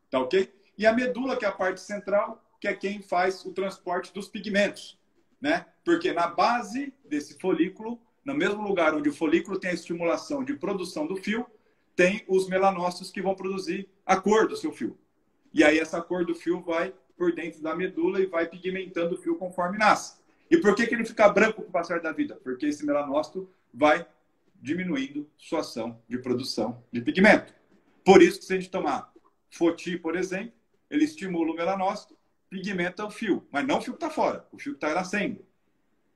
Tá ok? E a medula, que é a parte central, que é quem faz o transporte dos pigmentos, né? Porque na base desse folículo, no mesmo lugar onde o folículo tem a estimulação de produção do fio, tem os melanócitos que vão produzir a cor do seu fio. E aí essa cor do fio vai por dentro da medula e vai pigmentando o fio conforme nasce. E por que, que ele fica branco com o passar da vida? Porque esse melanócito vai diminuindo sua ação de produção de pigmento. Por isso que se a gente tomar Foti, por exemplo, ele estimula o melanócito, pigmenta o fio, mas não o fio que está fora, o fio que está nascendo,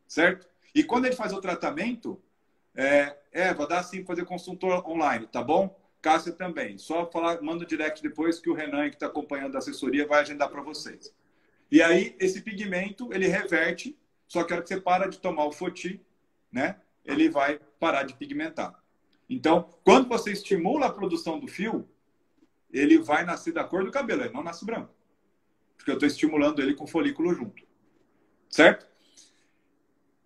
certo? E quando ele faz o tratamento, é, Eva, dá sim fazer consultor online, tá bom? Cássia também. Só falar, manda o direct depois que o Renan, que está acompanhando a assessoria, vai agendar para vocês. E aí, esse pigmento, ele reverte, só que a hora que você para de tomar o Foti, né? Ele vai parar de pigmentar. Então, quando você estimula a produção do fio, ele vai nascer da cor do cabelo, ele não nasce branco. Porque eu estou estimulando ele com folículo junto. Certo?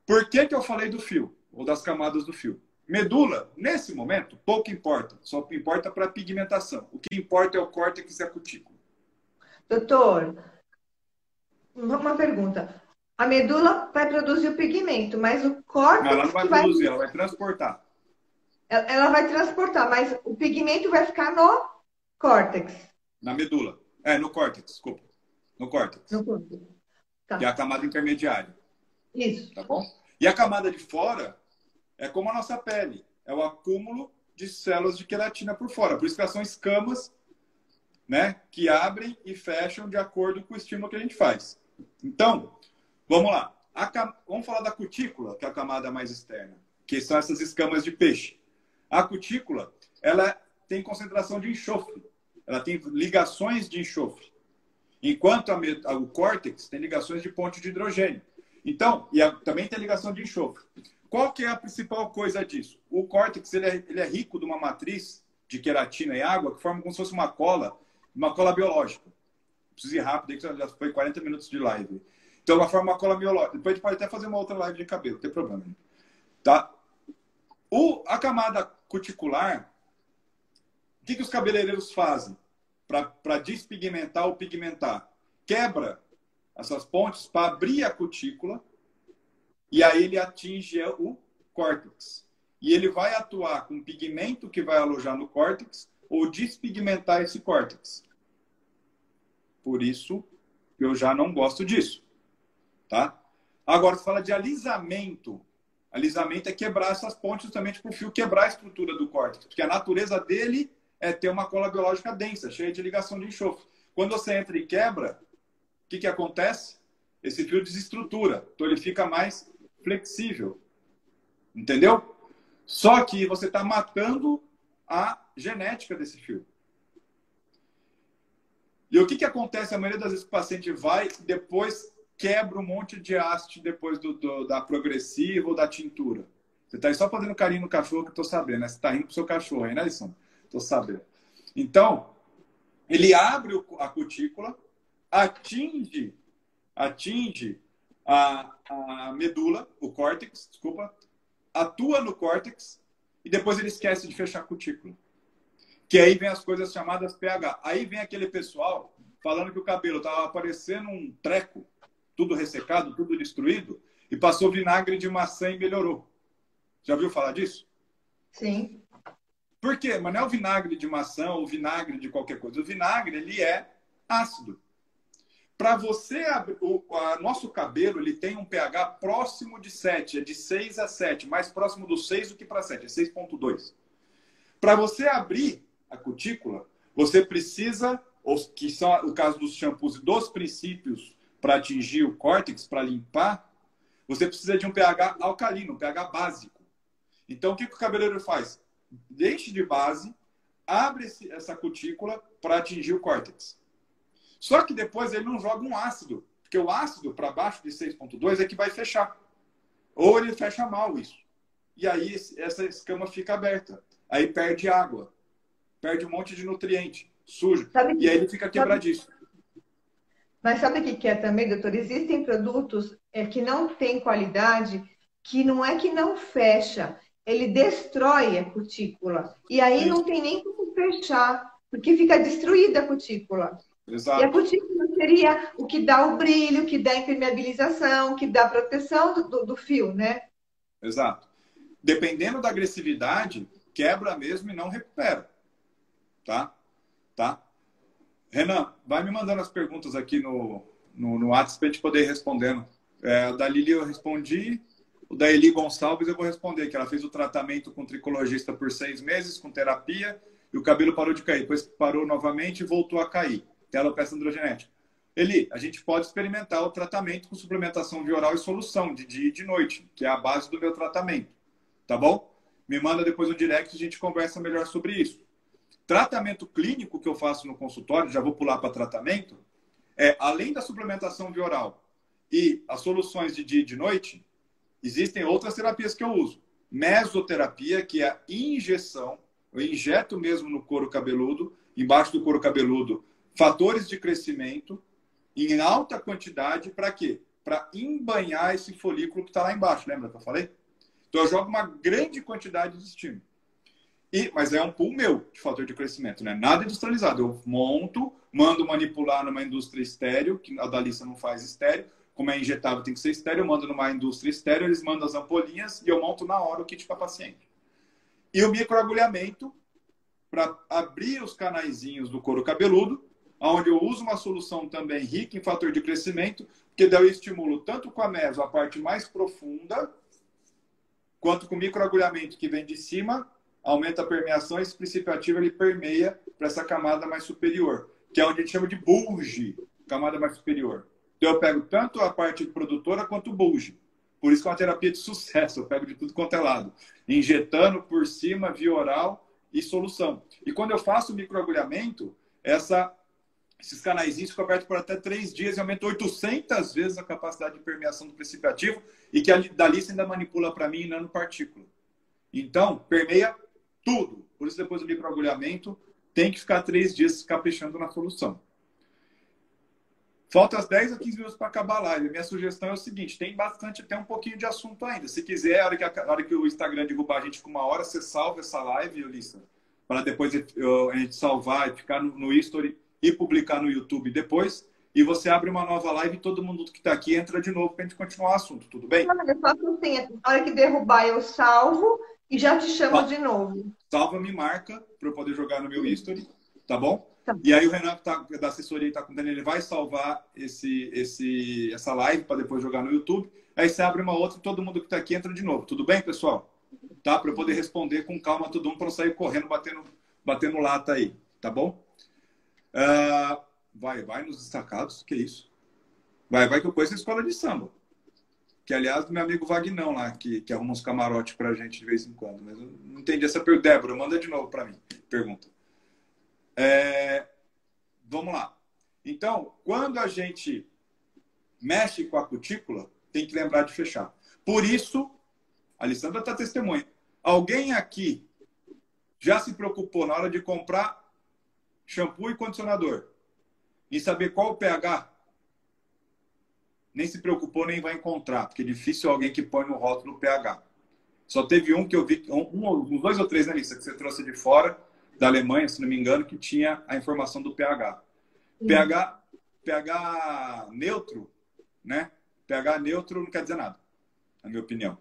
Por que, que eu falei do fio? Ou das camadas do fio? Medula, nesse momento, pouco importa. Só importa para pigmentação. O que importa é o córtex e a cutícula. Doutor, uma pergunta. A medula vai produzir o pigmento, mas o córtex. Não, ela não vai produzir, vai... ela vai transportar. Ela vai transportar, mas o pigmento vai ficar no córtex. Na medula. É, no córtex, desculpa. No córtex. No córtex. Tá. Que é a camada intermediária. Isso. Tá bom? E a camada de fora é como a nossa pele. É o acúmulo de células de queratina por fora. Por isso que elas são escamas né, que abrem e fecham de acordo com o estímulo que a gente faz. Então, vamos lá. A, vamos falar da cutícula, que é a camada mais externa, que são essas escamas de peixe. A cutícula, ela tem concentração de enxofre. Ela tem ligações de enxofre. Enquanto a, o córtex tem ligações de ponte de hidrogênio. Então, e a, também tem ligação de enxofre. Qual que é a principal coisa disso? O córtex ele é, ele é rico de uma matriz de queratina e água que forma como se fosse uma cola, uma cola biológica. Preciso ir rápido, que já foi 40 minutos de live. Então, ela forma uma cola biológica. Depois a gente pode até fazer uma outra live de cabelo, não tem problema. Tá? O, a camada cuticular, que, que os cabeleireiros fazem para despigmentar ou pigmentar? Quebra essas pontes para abrir a cutícula e aí ele atinge o córtex. E ele vai atuar com pigmento que vai alojar no córtex ou despigmentar esse córtex. Por isso, eu já não gosto disso. Tá? Agora, se fala de alisamento. Alisamento é quebrar essas pontes justamente para o fio quebrar a estrutura do córtex. Porque a natureza dele é ter uma cola biológica densa, cheia de ligação de enxofre. Quando você entra e quebra, o que, que acontece? Esse fio desestrutura. Então ele fica mais flexível. Entendeu? Só que você está matando a genética desse fio. E o que, que acontece? A maioria das vezes o paciente vai e depois quebra um monte de haste depois do, do, da progressiva ou da tintura. Você está aí só fazendo carinho no cachorro que eu estou sabendo, né? Você está indo pro seu cachorro aí, né, Alisson? Estou sabendo. Então, ele abre a cutícula, atinge, atinge a, a medula, o córtex, desculpa, atua no córtex e depois ele esquece de fechar a cutícula. Que aí vem as coisas chamadas pH. Aí vem aquele pessoal falando que o cabelo estava aparecendo um treco, tudo ressecado, tudo destruído, e passou vinagre de maçã e melhorou. Já ouviu falar disso? Sim. Por quê? Mas não é o vinagre de maçã ou vinagre de qualquer coisa. O vinagre, ele é ácido. Para você o a, nosso cabelo ele tem um pH próximo de 7, é de 6 a 7, mais próximo do 6 do que para 7, é 6.2. Para você abrir a cutícula, você precisa, que são o caso dos shampoos e dos princípios para atingir o córtex, para limpar, você precisa de um pH alcalino, um pH básico. Então, o que, que o cabeleireiro faz? Deixe de base, abre esse, essa cutícula para atingir o córtex. Só que depois ele não joga um ácido, porque o ácido para baixo de 6,2 é que vai fechar. Ou ele fecha mal isso. E aí essa escama fica aberta. Aí perde água, perde um monte de nutriente, sujo. Sabe e aí ele fica quebradiço. Mas sabe o que é também, doutor? Existem produtos é, que não têm qualidade, que não é que não fecha, ele destrói a cutícula. E aí não tem nem como fechar, porque fica destruída a cutícula. Exato. E a cutícula seria o que dá o brilho, que dá a impermeabilização, que dá a proteção do, do, do fio, né? Exato. Dependendo da agressividade, quebra mesmo e não recupera. Tá? Tá? Renan, vai me mandando as perguntas aqui no, no, no WhatsApp para a gente poder ir respondendo. É, da Lili eu respondi, o da Eli Gonçalves eu vou responder, que ela fez o tratamento com tricologista por seis meses, com terapia, e o cabelo parou de cair. Depois parou novamente e voltou a cair que é a alopecia androgenética. Eli, a gente pode experimentar o tratamento com suplementação de oral e solução, de dia e de noite, que é a base do meu tratamento. Tá bom? Me manda depois no direct e a gente conversa melhor sobre isso. Tratamento clínico que eu faço no consultório, já vou pular para tratamento, é além da suplementação de oral e as soluções de dia e de noite, existem outras terapias que eu uso. mesoterapia, que é a injeção, eu injeto mesmo no couro cabeludo, embaixo do couro cabeludo, fatores de crescimento em alta quantidade, para quê? Para embanhar esse folículo que está lá embaixo, lembra que eu falei? Então eu jogo uma grande quantidade de estímulo. E, mas é um pool meu de fator de crescimento, né? Nada industrializado. Eu monto, mando manipular numa indústria estéreo, que a Dalissa não faz estéreo. Como é injetável, tem que ser estéreo. Eu mando numa indústria estéreo, eles mandam as ampolinhas e eu monto na hora o kit para paciente. E o microagulhamento para abrir os canaizinhos do couro cabeludo, onde eu uso uma solução também rica em fator de crescimento, que daí eu estimulo tanto com a meso a parte mais profunda, quanto com o microagulhamento que vem de cima, aumenta a permeação, esse princípio ativo ele permeia para essa camada mais superior, que é onde a gente chama de bulge, camada mais superior. Então eu pego tanto a parte produtora quanto o bulge. Por isso que é uma terapia de sucesso, eu pego de tudo quanto é lado. Injetando por cima, via oral e solução. E quando eu faço o microagulhamento, essa, esses canais ficam abertos por até três dias e aumenta 800 vezes a capacidade de permeação do princípio ativo e que a Dalissa ainda manipula para mim em nanopartícula. Então, permeia tudo. Por isso, depois do microagulhamento, tem que ficar três dias caprichando na solução. Falta as 10 a 15 minutos para acabar a live. Minha sugestão é o seguinte: tem bastante, tem um pouquinho de assunto ainda. Se quiser, a hora que, a, hora que o Instagram derrubar a gente com uma hora, você salva essa live, Ulissa, para depois eu, a gente salvar e ficar no, no history e publicar no YouTube depois. E você abre uma nova live e todo mundo que está aqui entra de novo para a gente continuar o assunto, tudo bem? Não, eu faço assim: a hora que derrubar, eu salvo e já te chamo de novo. Salva, me marca para eu poder jogar no meu history, tá bom? E aí o Renan tá, da assessoria está contando, ele vai salvar esse, esse, essa live para depois jogar no YouTube. Aí você abre uma outra e todo mundo que está aqui entra de novo. Tudo bem, pessoal? Tá? Para eu poder responder com calma todo mundo para não sair correndo, batendo, batendo lata aí. Tá bom? Uh, vai, vai nos destacados. Que isso? Vai, vai que eu conheço a escola de samba que aliás do meu amigo Vagnão lá, que, que arruma uns camarotes pra gente de vez em quando. Mas eu não entendi essa pergunta. Débora, manda de novo para mim. Pergunta. É, vamos lá. Então, quando a gente mexe com a cutícula, tem que lembrar de fechar. Por isso, a Alessandra está testemunha. Alguém aqui já se preocupou na hora de comprar shampoo e condicionador em saber qual o pH nem se preocupou, nem vai encontrar, porque é difícil alguém que põe no rótulo pH. Só teve um que eu vi, um, um dois ou três na lista, que você trouxe de fora, da Alemanha, se não me engano, que tinha a informação do pH. pH, pH neutro, né? pH neutro não quer dizer nada, na minha opinião.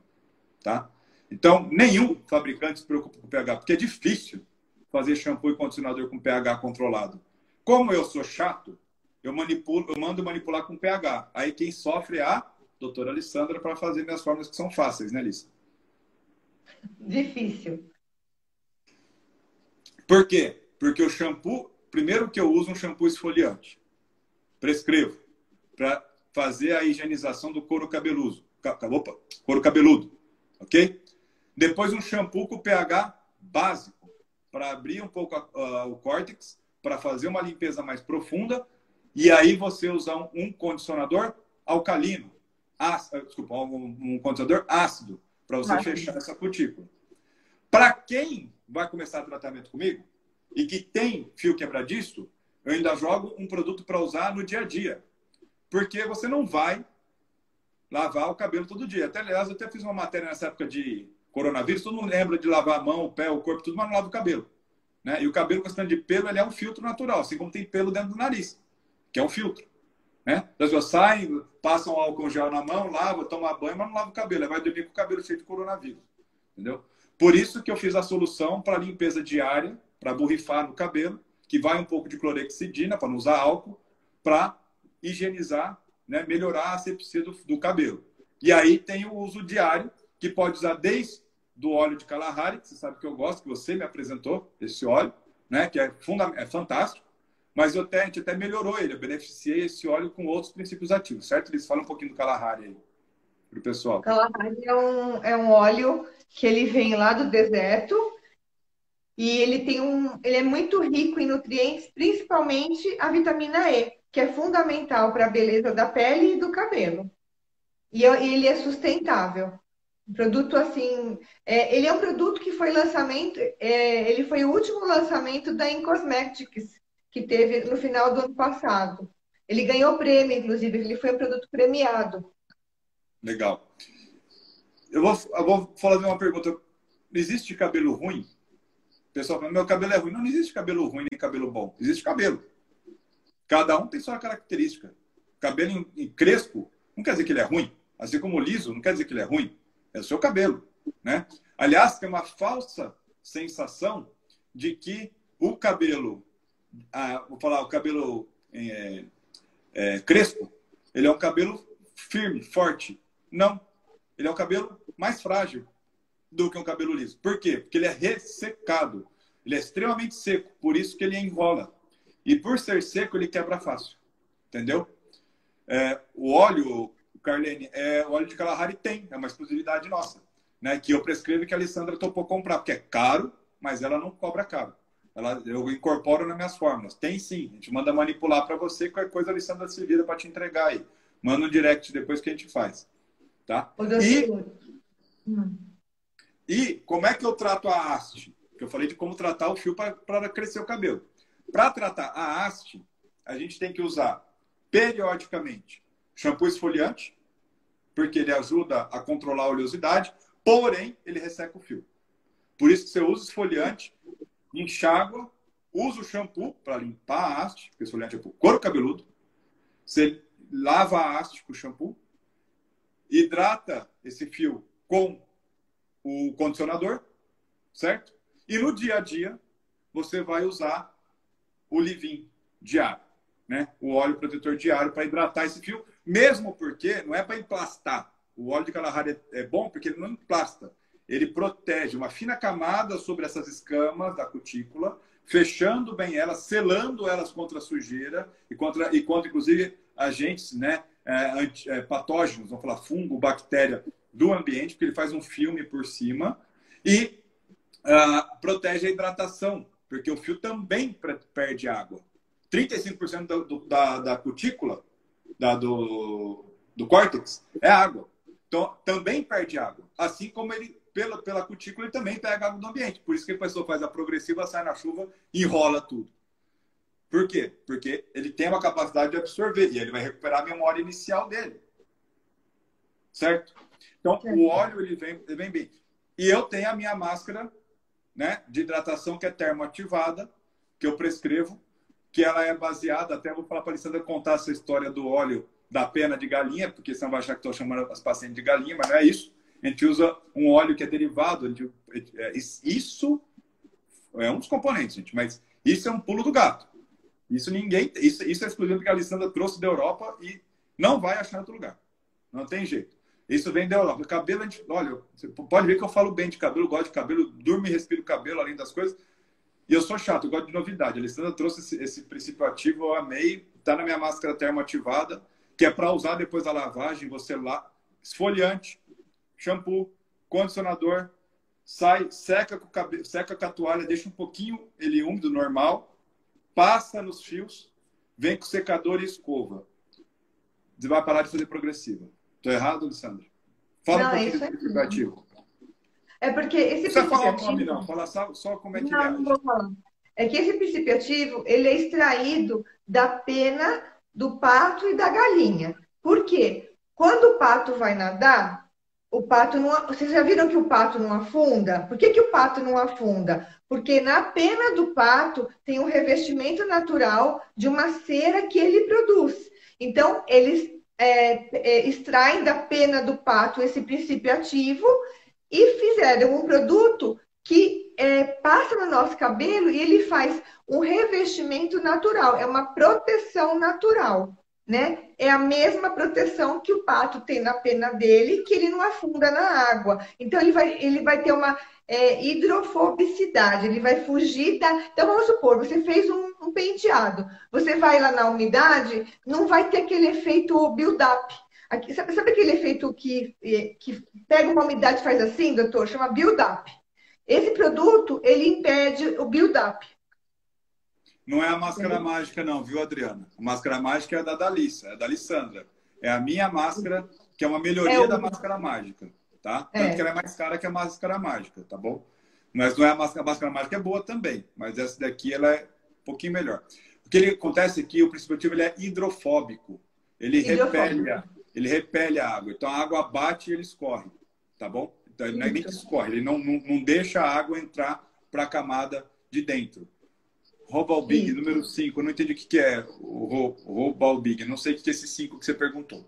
Tá? Então, nenhum fabricante se preocupa com pH, porque é difícil fazer shampoo e condicionador com pH controlado. Como eu sou chato, eu manipulo, eu mando manipular com pH. Aí quem sofre é a doutora Alessandra para fazer minhas fórmulas que são fáceis, né, Lisa? Difícil. Por quê? Porque o shampoo, primeiro que eu uso um shampoo esfoliante. Prescrevo para fazer a higienização do couro cabeludo. Opa, couro cabeludo, ok? Depois um shampoo com pH básico para abrir um pouco a, o córtex, para fazer uma limpeza mais profunda e aí você usar um, condicionador alcalino, ácido, ah, desculpa, um, um condicionador ácido, para você fechar essa cutícula. Para quem vai começar tratamento comigo e que tem fio quebradiço, eu ainda jogo um produto para usar no dia a dia. Porque você não vai lavar o cabelo todo dia. Até, aliás, eu até fiz uma matéria nessa época de coronavírus, todo mundo lembra de lavar a mão, o pé, o corpo, tudo, mas não lava o cabelo. Né? E o cabelo, questão de pelo, ele é um filtro natural, assim como tem pelo dentro do nariz que é um filtro. Né? As pessoas saem, passam álcool gel na mão, lava, toma banho, mas não lava o cabelo. Aí vai dormir com o cabelo cheio de coronavírus. Entendeu? Por isso que eu fiz a solução para limpeza diária, para borrifar no cabelo, que vai um pouco de clorexidina, para não usar álcool, para higienizar, né, melhorar a asepsia do, do, cabelo. E aí tem o uso diário, que pode usar desde do óleo de Kalahari, que você sabe que eu gosto, que você me apresentou, esse óleo, né, que é, é fantástico mas eu até, a gente até melhorou ele. Eu beneficiei esse óleo com outros princípios ativos, certo? Eles falam um pouquinho do Kalahari aí, para o pessoal. Kalahari é um, é um óleo que ele vem lá do deserto e ele tem um, ele é muito rico em nutrientes, principalmente a vitamina E, que é fundamental para a beleza da pele e do cabelo. E ele é sustentável. Um produto assim, é, ele é um produto que foi lançamento, é, ele foi o último lançamento da Incosmetics, que teve no final do ano passado. Ele ganhou prêmio, inclusive, ele foi um produto premiado. Legal. Eu vou, eu vou uma pergunta. Existe cabelo ruim? O pessoal fala, meu cabelo é ruim. Não, não existe cabelo ruim nem cabelo bom. Existe cabelo. Cada um tem sua característica. Cabelo em crespo não quer dizer que ele é ruim. Assim como liso não quer dizer que ele é ruim. É o seu cabelo. Né? Aliás, tem uma falsa sensação de que o cabelo, vou falar, o cabelo é, é, crespo, ele é um cabelo firme, forte. Não. Ele é um cabelo mais frágil do que um cabelo liso. Por quê? Porque ele é ressecado. Ele é extremamente seco, por isso que ele enrola. E por ser seco, ele quebra fácil. Entendeu? É, o óleo, Carlene, é, óleo de Kalahari tem, é uma exclusividade nossa. Né, que eu prescrevo que a Alessandra topou comprar, porque é caro, mas ela não cobra caro. Ela, eu incorporo nas minhas fórmulas. Tem sim, a gente manda manipular para você, qualquer coisa a Alessandra se vira para te entregar aí. Manda um direct depois que a gente faz. Tá? E, hum. e como é que eu trato a haste? Que eu falei de como tratar o fio para crescer o cabelo. Para tratar a haste, a gente tem que usar periodicamente shampoo esfoliante, porque ele ajuda a controlar a oleosidade, porém ele resseca o fio. Por isso que você usa esfoliante, enxágua, usa o shampoo para limpar a haste, porque esfoliante é para o couro cabeludo. Você lava a haste com o shampoo, hidrata esse fio com o condicionador, certo? E no dia a dia, você vai usar o Livin diário, né? O óleo protetor diário para hidratar esse fio, mesmo porque não é para emplastar. O óleo de Kalahari é bom porque ele não emplasta. Ele protege uma fina camada sobre essas escamas da cutícula, fechando bem elas, selando elas contra a sujeira e contra, e contra inclusive, agentes né, é, é, patógenos, vamos falar fungo, bactéria do ambiente, porque ele faz um filme por cima e uh, protege a hidratação porque o fio também perde água. 35% do, do, da, da cutícula, da, do, do córtex, é água. Então, também perde água. Assim como ele, pela, pela cutícula, ele também pega água do ambiente. Por isso que a pessoa faz a progressiva, sai na chuva enrola tudo. Por quê? Porque ele tem uma capacidade de absorver e ele vai recuperar a memória inicial dele. Certo? Então, o óleo ele vem, ele vem bem. E eu tenho a minha máscara né, de hidratação que é termoativada, que eu prescrevo, que ela é baseada, até vou falar para a Alessandra contar essa história do óleo da pena de galinha, porque senão vai achar que estou chamando as pacientes de galinha, mas não é isso. A gente usa um óleo que é derivado. De, é, isso é um dos componentes, gente, mas isso é um pulo do gato. Isso ninguém. Isso, isso é exclusivo que a Alessandra trouxe da Europa e não vai achar em outro lugar. Não tem jeito. Isso vem da Europa. Cabelo, gente, olha, você pode ver que eu falo bem de cabelo, gosto de cabelo, durmo e respiro cabelo, além das coisas. E eu sou chato, eu gosto de novidade. A Alessandra trouxe esse, esse princípio ativo, eu amei. Está na minha máscara termoativada, que é para usar depois da lavagem, você lá, esfoliante, shampoo, condicionador, sai, seca com, cabelo, seca com a toalha, deixa um pouquinho ele úmido, normal, passa nos fios, vem com secador e escova. Você vai parar de fazer progressiva. Estou errado, Alessandra? Fala não, um pouquinho do princípio É porque esse não precisa falar o nome, não. Fala só, só como é que não, ele Não, vou falar. É que esse princípio ativo, ele é extraído da pena do pato e da galinha. Por quê? Quando o pato vai nadar, o pato não. Vocês já viram que o pato não afunda? Por que, que o pato não afunda? Porque na pena do pato tem um revestimento natural de uma cera que ele produz. Então, eles é, é, extraem da pena do pato esse princípio ativo e fizeram um produto que é, passa no nosso cabelo e ele faz um revestimento natural, é uma proteção natural, né? É a mesma proteção que o pato tem na pena dele, que ele não afunda na água. Então ele vai, ele vai ter uma é, hidrofobicidade, ele vai fugir da. Então vamos supor, você fez um um penteado. Você vai lá na umidade, não vai ter aquele efeito build-up. Sabe, sabe, aquele efeito que, que pega uma umidade e faz assim, doutor? Chama build-up. Esse produto, ele impede o build-up. Não é a máscara mágica, não, viu, Adriana? A máscara mágica é a da Dalissa, é a da Alissandra. É a minha máscara, que é uma melhoria é o... da máscara mágica. tá? É. Tanto que ela é mais cara que a máscara mágica, tá bom? Mas não é a máscara, a máscara mágica é boa também, mas essa daqui ela é um pouquinho melhor. O que ele acontece aqui, o princípio ativo ele é hidrofóbico. Ele hidrofóbico. repele, a, ele repele a água. Então a água bate e ele escorre, tá bom? Então ele não é nem que escorre, ele não, não, não deixa a água entrar para a camada de dentro. Robalbig, número 5. Eu não entendi o que, que é o Robalbig. Não sei o que é esse 5 que você perguntou.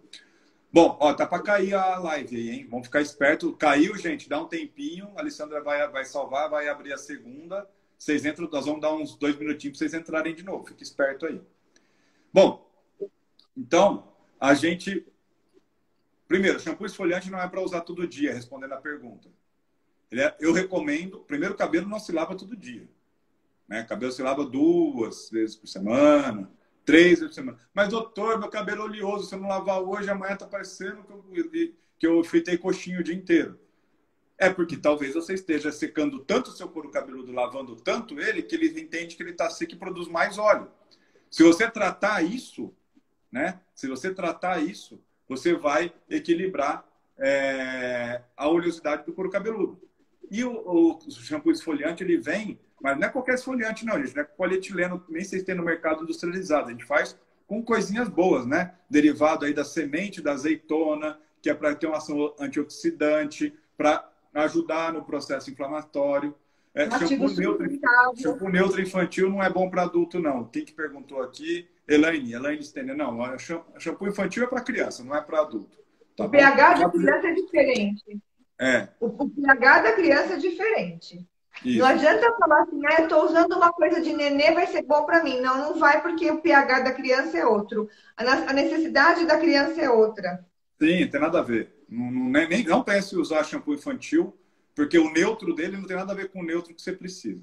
Bom, ó, tá para cair a live aí, hein? Vamos ficar esperto. Caiu, gente, dá um tempinho. A Alessandra vai, vai salvar, vai abrir a segunda. Vocês entram, nós vamos dar uns dois minutinhos para vocês entrarem de novo. Fique esperto aí. Bom, então, a gente. Primeiro, shampoo esfoliante não é para usar todo dia, respondendo a pergunta. É... eu recomendo. Primeiro, o cabelo não se lava todo dia. Né? Cabelo se lava duas vezes por semana, três vezes por semana. Mas, doutor, meu cabelo é oleoso, se eu não lavar hoje, amanhã está parecendo que eu, que eu fritei coxinho o dia inteiro. É porque talvez você esteja secando tanto o seu couro cabeludo, lavando tanto ele, que ele entende que ele está seco e produz mais óleo. Se você tratar isso, né? Se você tratar isso, você vai equilibrar é, a oleosidade do couro cabeludo. E o, o shampoo esfoliante, ele vem mas não é qualquer esfoliante, não, gente. Não é polietileno, nem vocês têm no mercado industrializado. A gente faz com coisinhas boas, né? Derivado aí da semente da azeitona, que é para ter uma ação antioxidante, para ajudar no processo inflamatório. É, shampoo, neutro, shampoo neutro infantil não é bom para adulto, não. Quem que perguntou aqui? Elaine, Elaine Stender. Não, shampoo infantil é para criança, não é para adulto. Tá o bom? pH da criança é diferente. É. O, o pH da criança é diferente. Isso. Não adianta falar assim, ah, eu estou usando uma coisa de nenê, vai ser bom para mim. Não, não vai porque o pH da criança é outro. A necessidade da criança é outra. Sim, tem nada a ver. Não, não, nem, não pense em usar shampoo infantil, porque o neutro dele não tem nada a ver com o neutro que você precisa.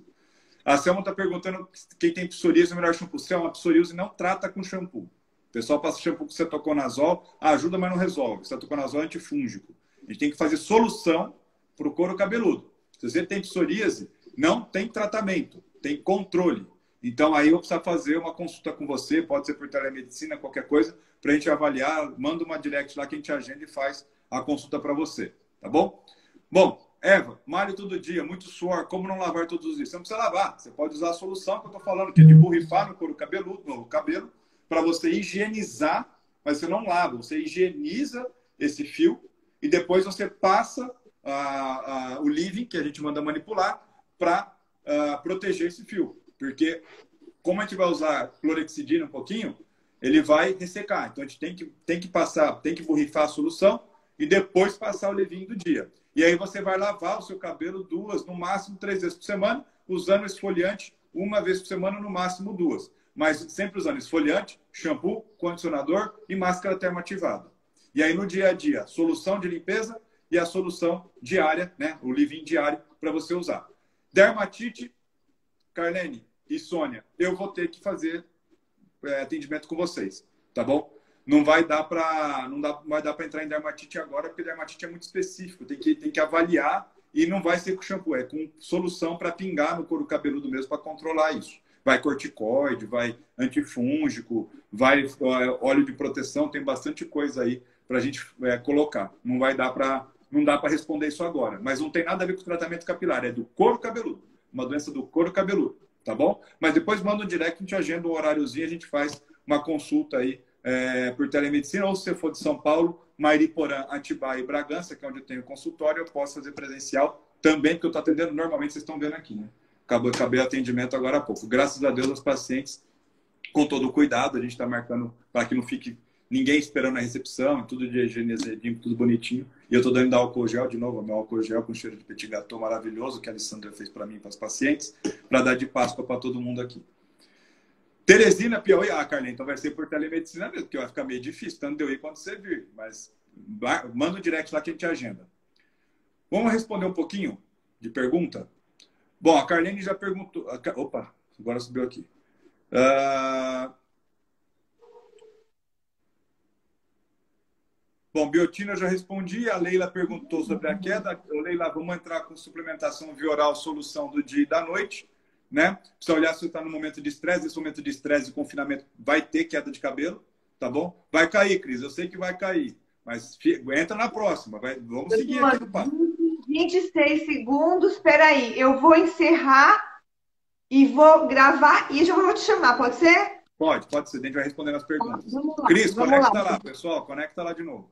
A Selma está perguntando quem tem psoríase é o melhor shampoo. Selma, psoríase não trata com shampoo. O pessoal passa shampoo que você tocou nasol, ajuda, mas não resolve. Você tocou nasol é antifúngico. A gente tem que fazer solução para o couro cabeludo. Se você tem psoríase, não tem tratamento, tem controle. Então, aí eu preciso fazer uma consulta com você, pode ser por telemedicina, qualquer coisa, para a gente avaliar. Manda uma direct lá que a gente agenda e faz a consulta para você. Tá bom? Bom, Eva, malho todo dia, muito suor, como não lavar todos os dias? Você não precisa lavar, você pode usar a solução que eu estou falando, que é de borrifar no couro cabeludo, no cabelo, para você higienizar, mas você não lava, você higieniza esse fio e depois você passa a, a, o living, que a gente manda manipular, para uh, proteger esse fio. Porque, como a gente vai usar clorexidina um pouquinho, ele vai ressecar. Então, a gente tem que, tem que passar, tem que borrifar a solução e depois passar o levinho do dia. E aí você vai lavar o seu cabelo duas, no máximo três vezes por semana, usando esfoliante uma vez por semana, no máximo duas. Mas sempre usando esfoliante, shampoo, condicionador e máscara termoativada. E aí no dia a dia, solução de limpeza e a solução diária, né, o living diário para você usar. Dermatite, Carlene e Sônia, eu vou ter que fazer é, atendimento com vocês, tá bom? Não vai dar para não, dá, vai dar para entrar em dermatite agora porque dermatite é muito específico, tem que tem que avaliar e não vai ser com shampoo, é com solução para pingar no couro cabeludo mesmo para controlar isso. Vai corticoide, vai antifúngico, vai óleo de proteção, tem bastante coisa aí para a gente é, colocar. Não vai dar para não dá para responder isso agora. Mas não tem nada a ver com tratamento capilar, é do couro cabeludo. Uma doença do couro cabeludo, tá bom? Mas depois manda um direct, a gente agenda um horáriozinho, a gente faz uma consulta aí é, por telemedicina, ou se você for de São Paulo, Mairiporã, Atibaia e Bragança, que é onde eu tenho consultório, eu posso fazer presencial também, porque eu estou atendendo normalmente, vocês estão vendo aqui, né? Acabou, acabei o atendimento agora há pouco. Graças a Deus, os pacientes, com todo o cuidado, a gente está marcando para que não fique ninguém esperando a recepção, tudo de higienizadinho, tudo bonitinho. E eu estou dando álcool gel de novo, meu álcool gel com cheiro de petit gâteau maravilhoso que a Alessandra fez para mim e para os pacientes, para dar de Páscoa para todo mundo aqui. Teresina, Piauí. Ah, Carlinhos, então vai ser por telemedicina mesmo, porque vai ficar meio difícil, tanto de eu ir quando você vir. Mas manda um direct lá que a gente agenda. Vamos responder um pouquinho de pergunta? Bom, a Carlene já perguntou. Opa, agora subiu aqui. Uh, Bom, biotina eu já respondi, a Leila perguntou sobre a queda. Leila, vamos entrar com suplementação via oral, solução do dia e da noite, né? Precisa olhar se você está no momento de estresse, nesse momento de estresse e confinamento vai ter queda de cabelo, tá bom? Vai cair, Cris, eu sei que vai cair, mas entra na próxima, vai, vamos eu seguir aqui no 26 segundos, peraí, eu vou encerrar e vou gravar e já vou te chamar, pode ser? Pode, pode ser. A gente vai respondendo as perguntas. Cris, conecta lá, pessoal. Conecta lá de novo.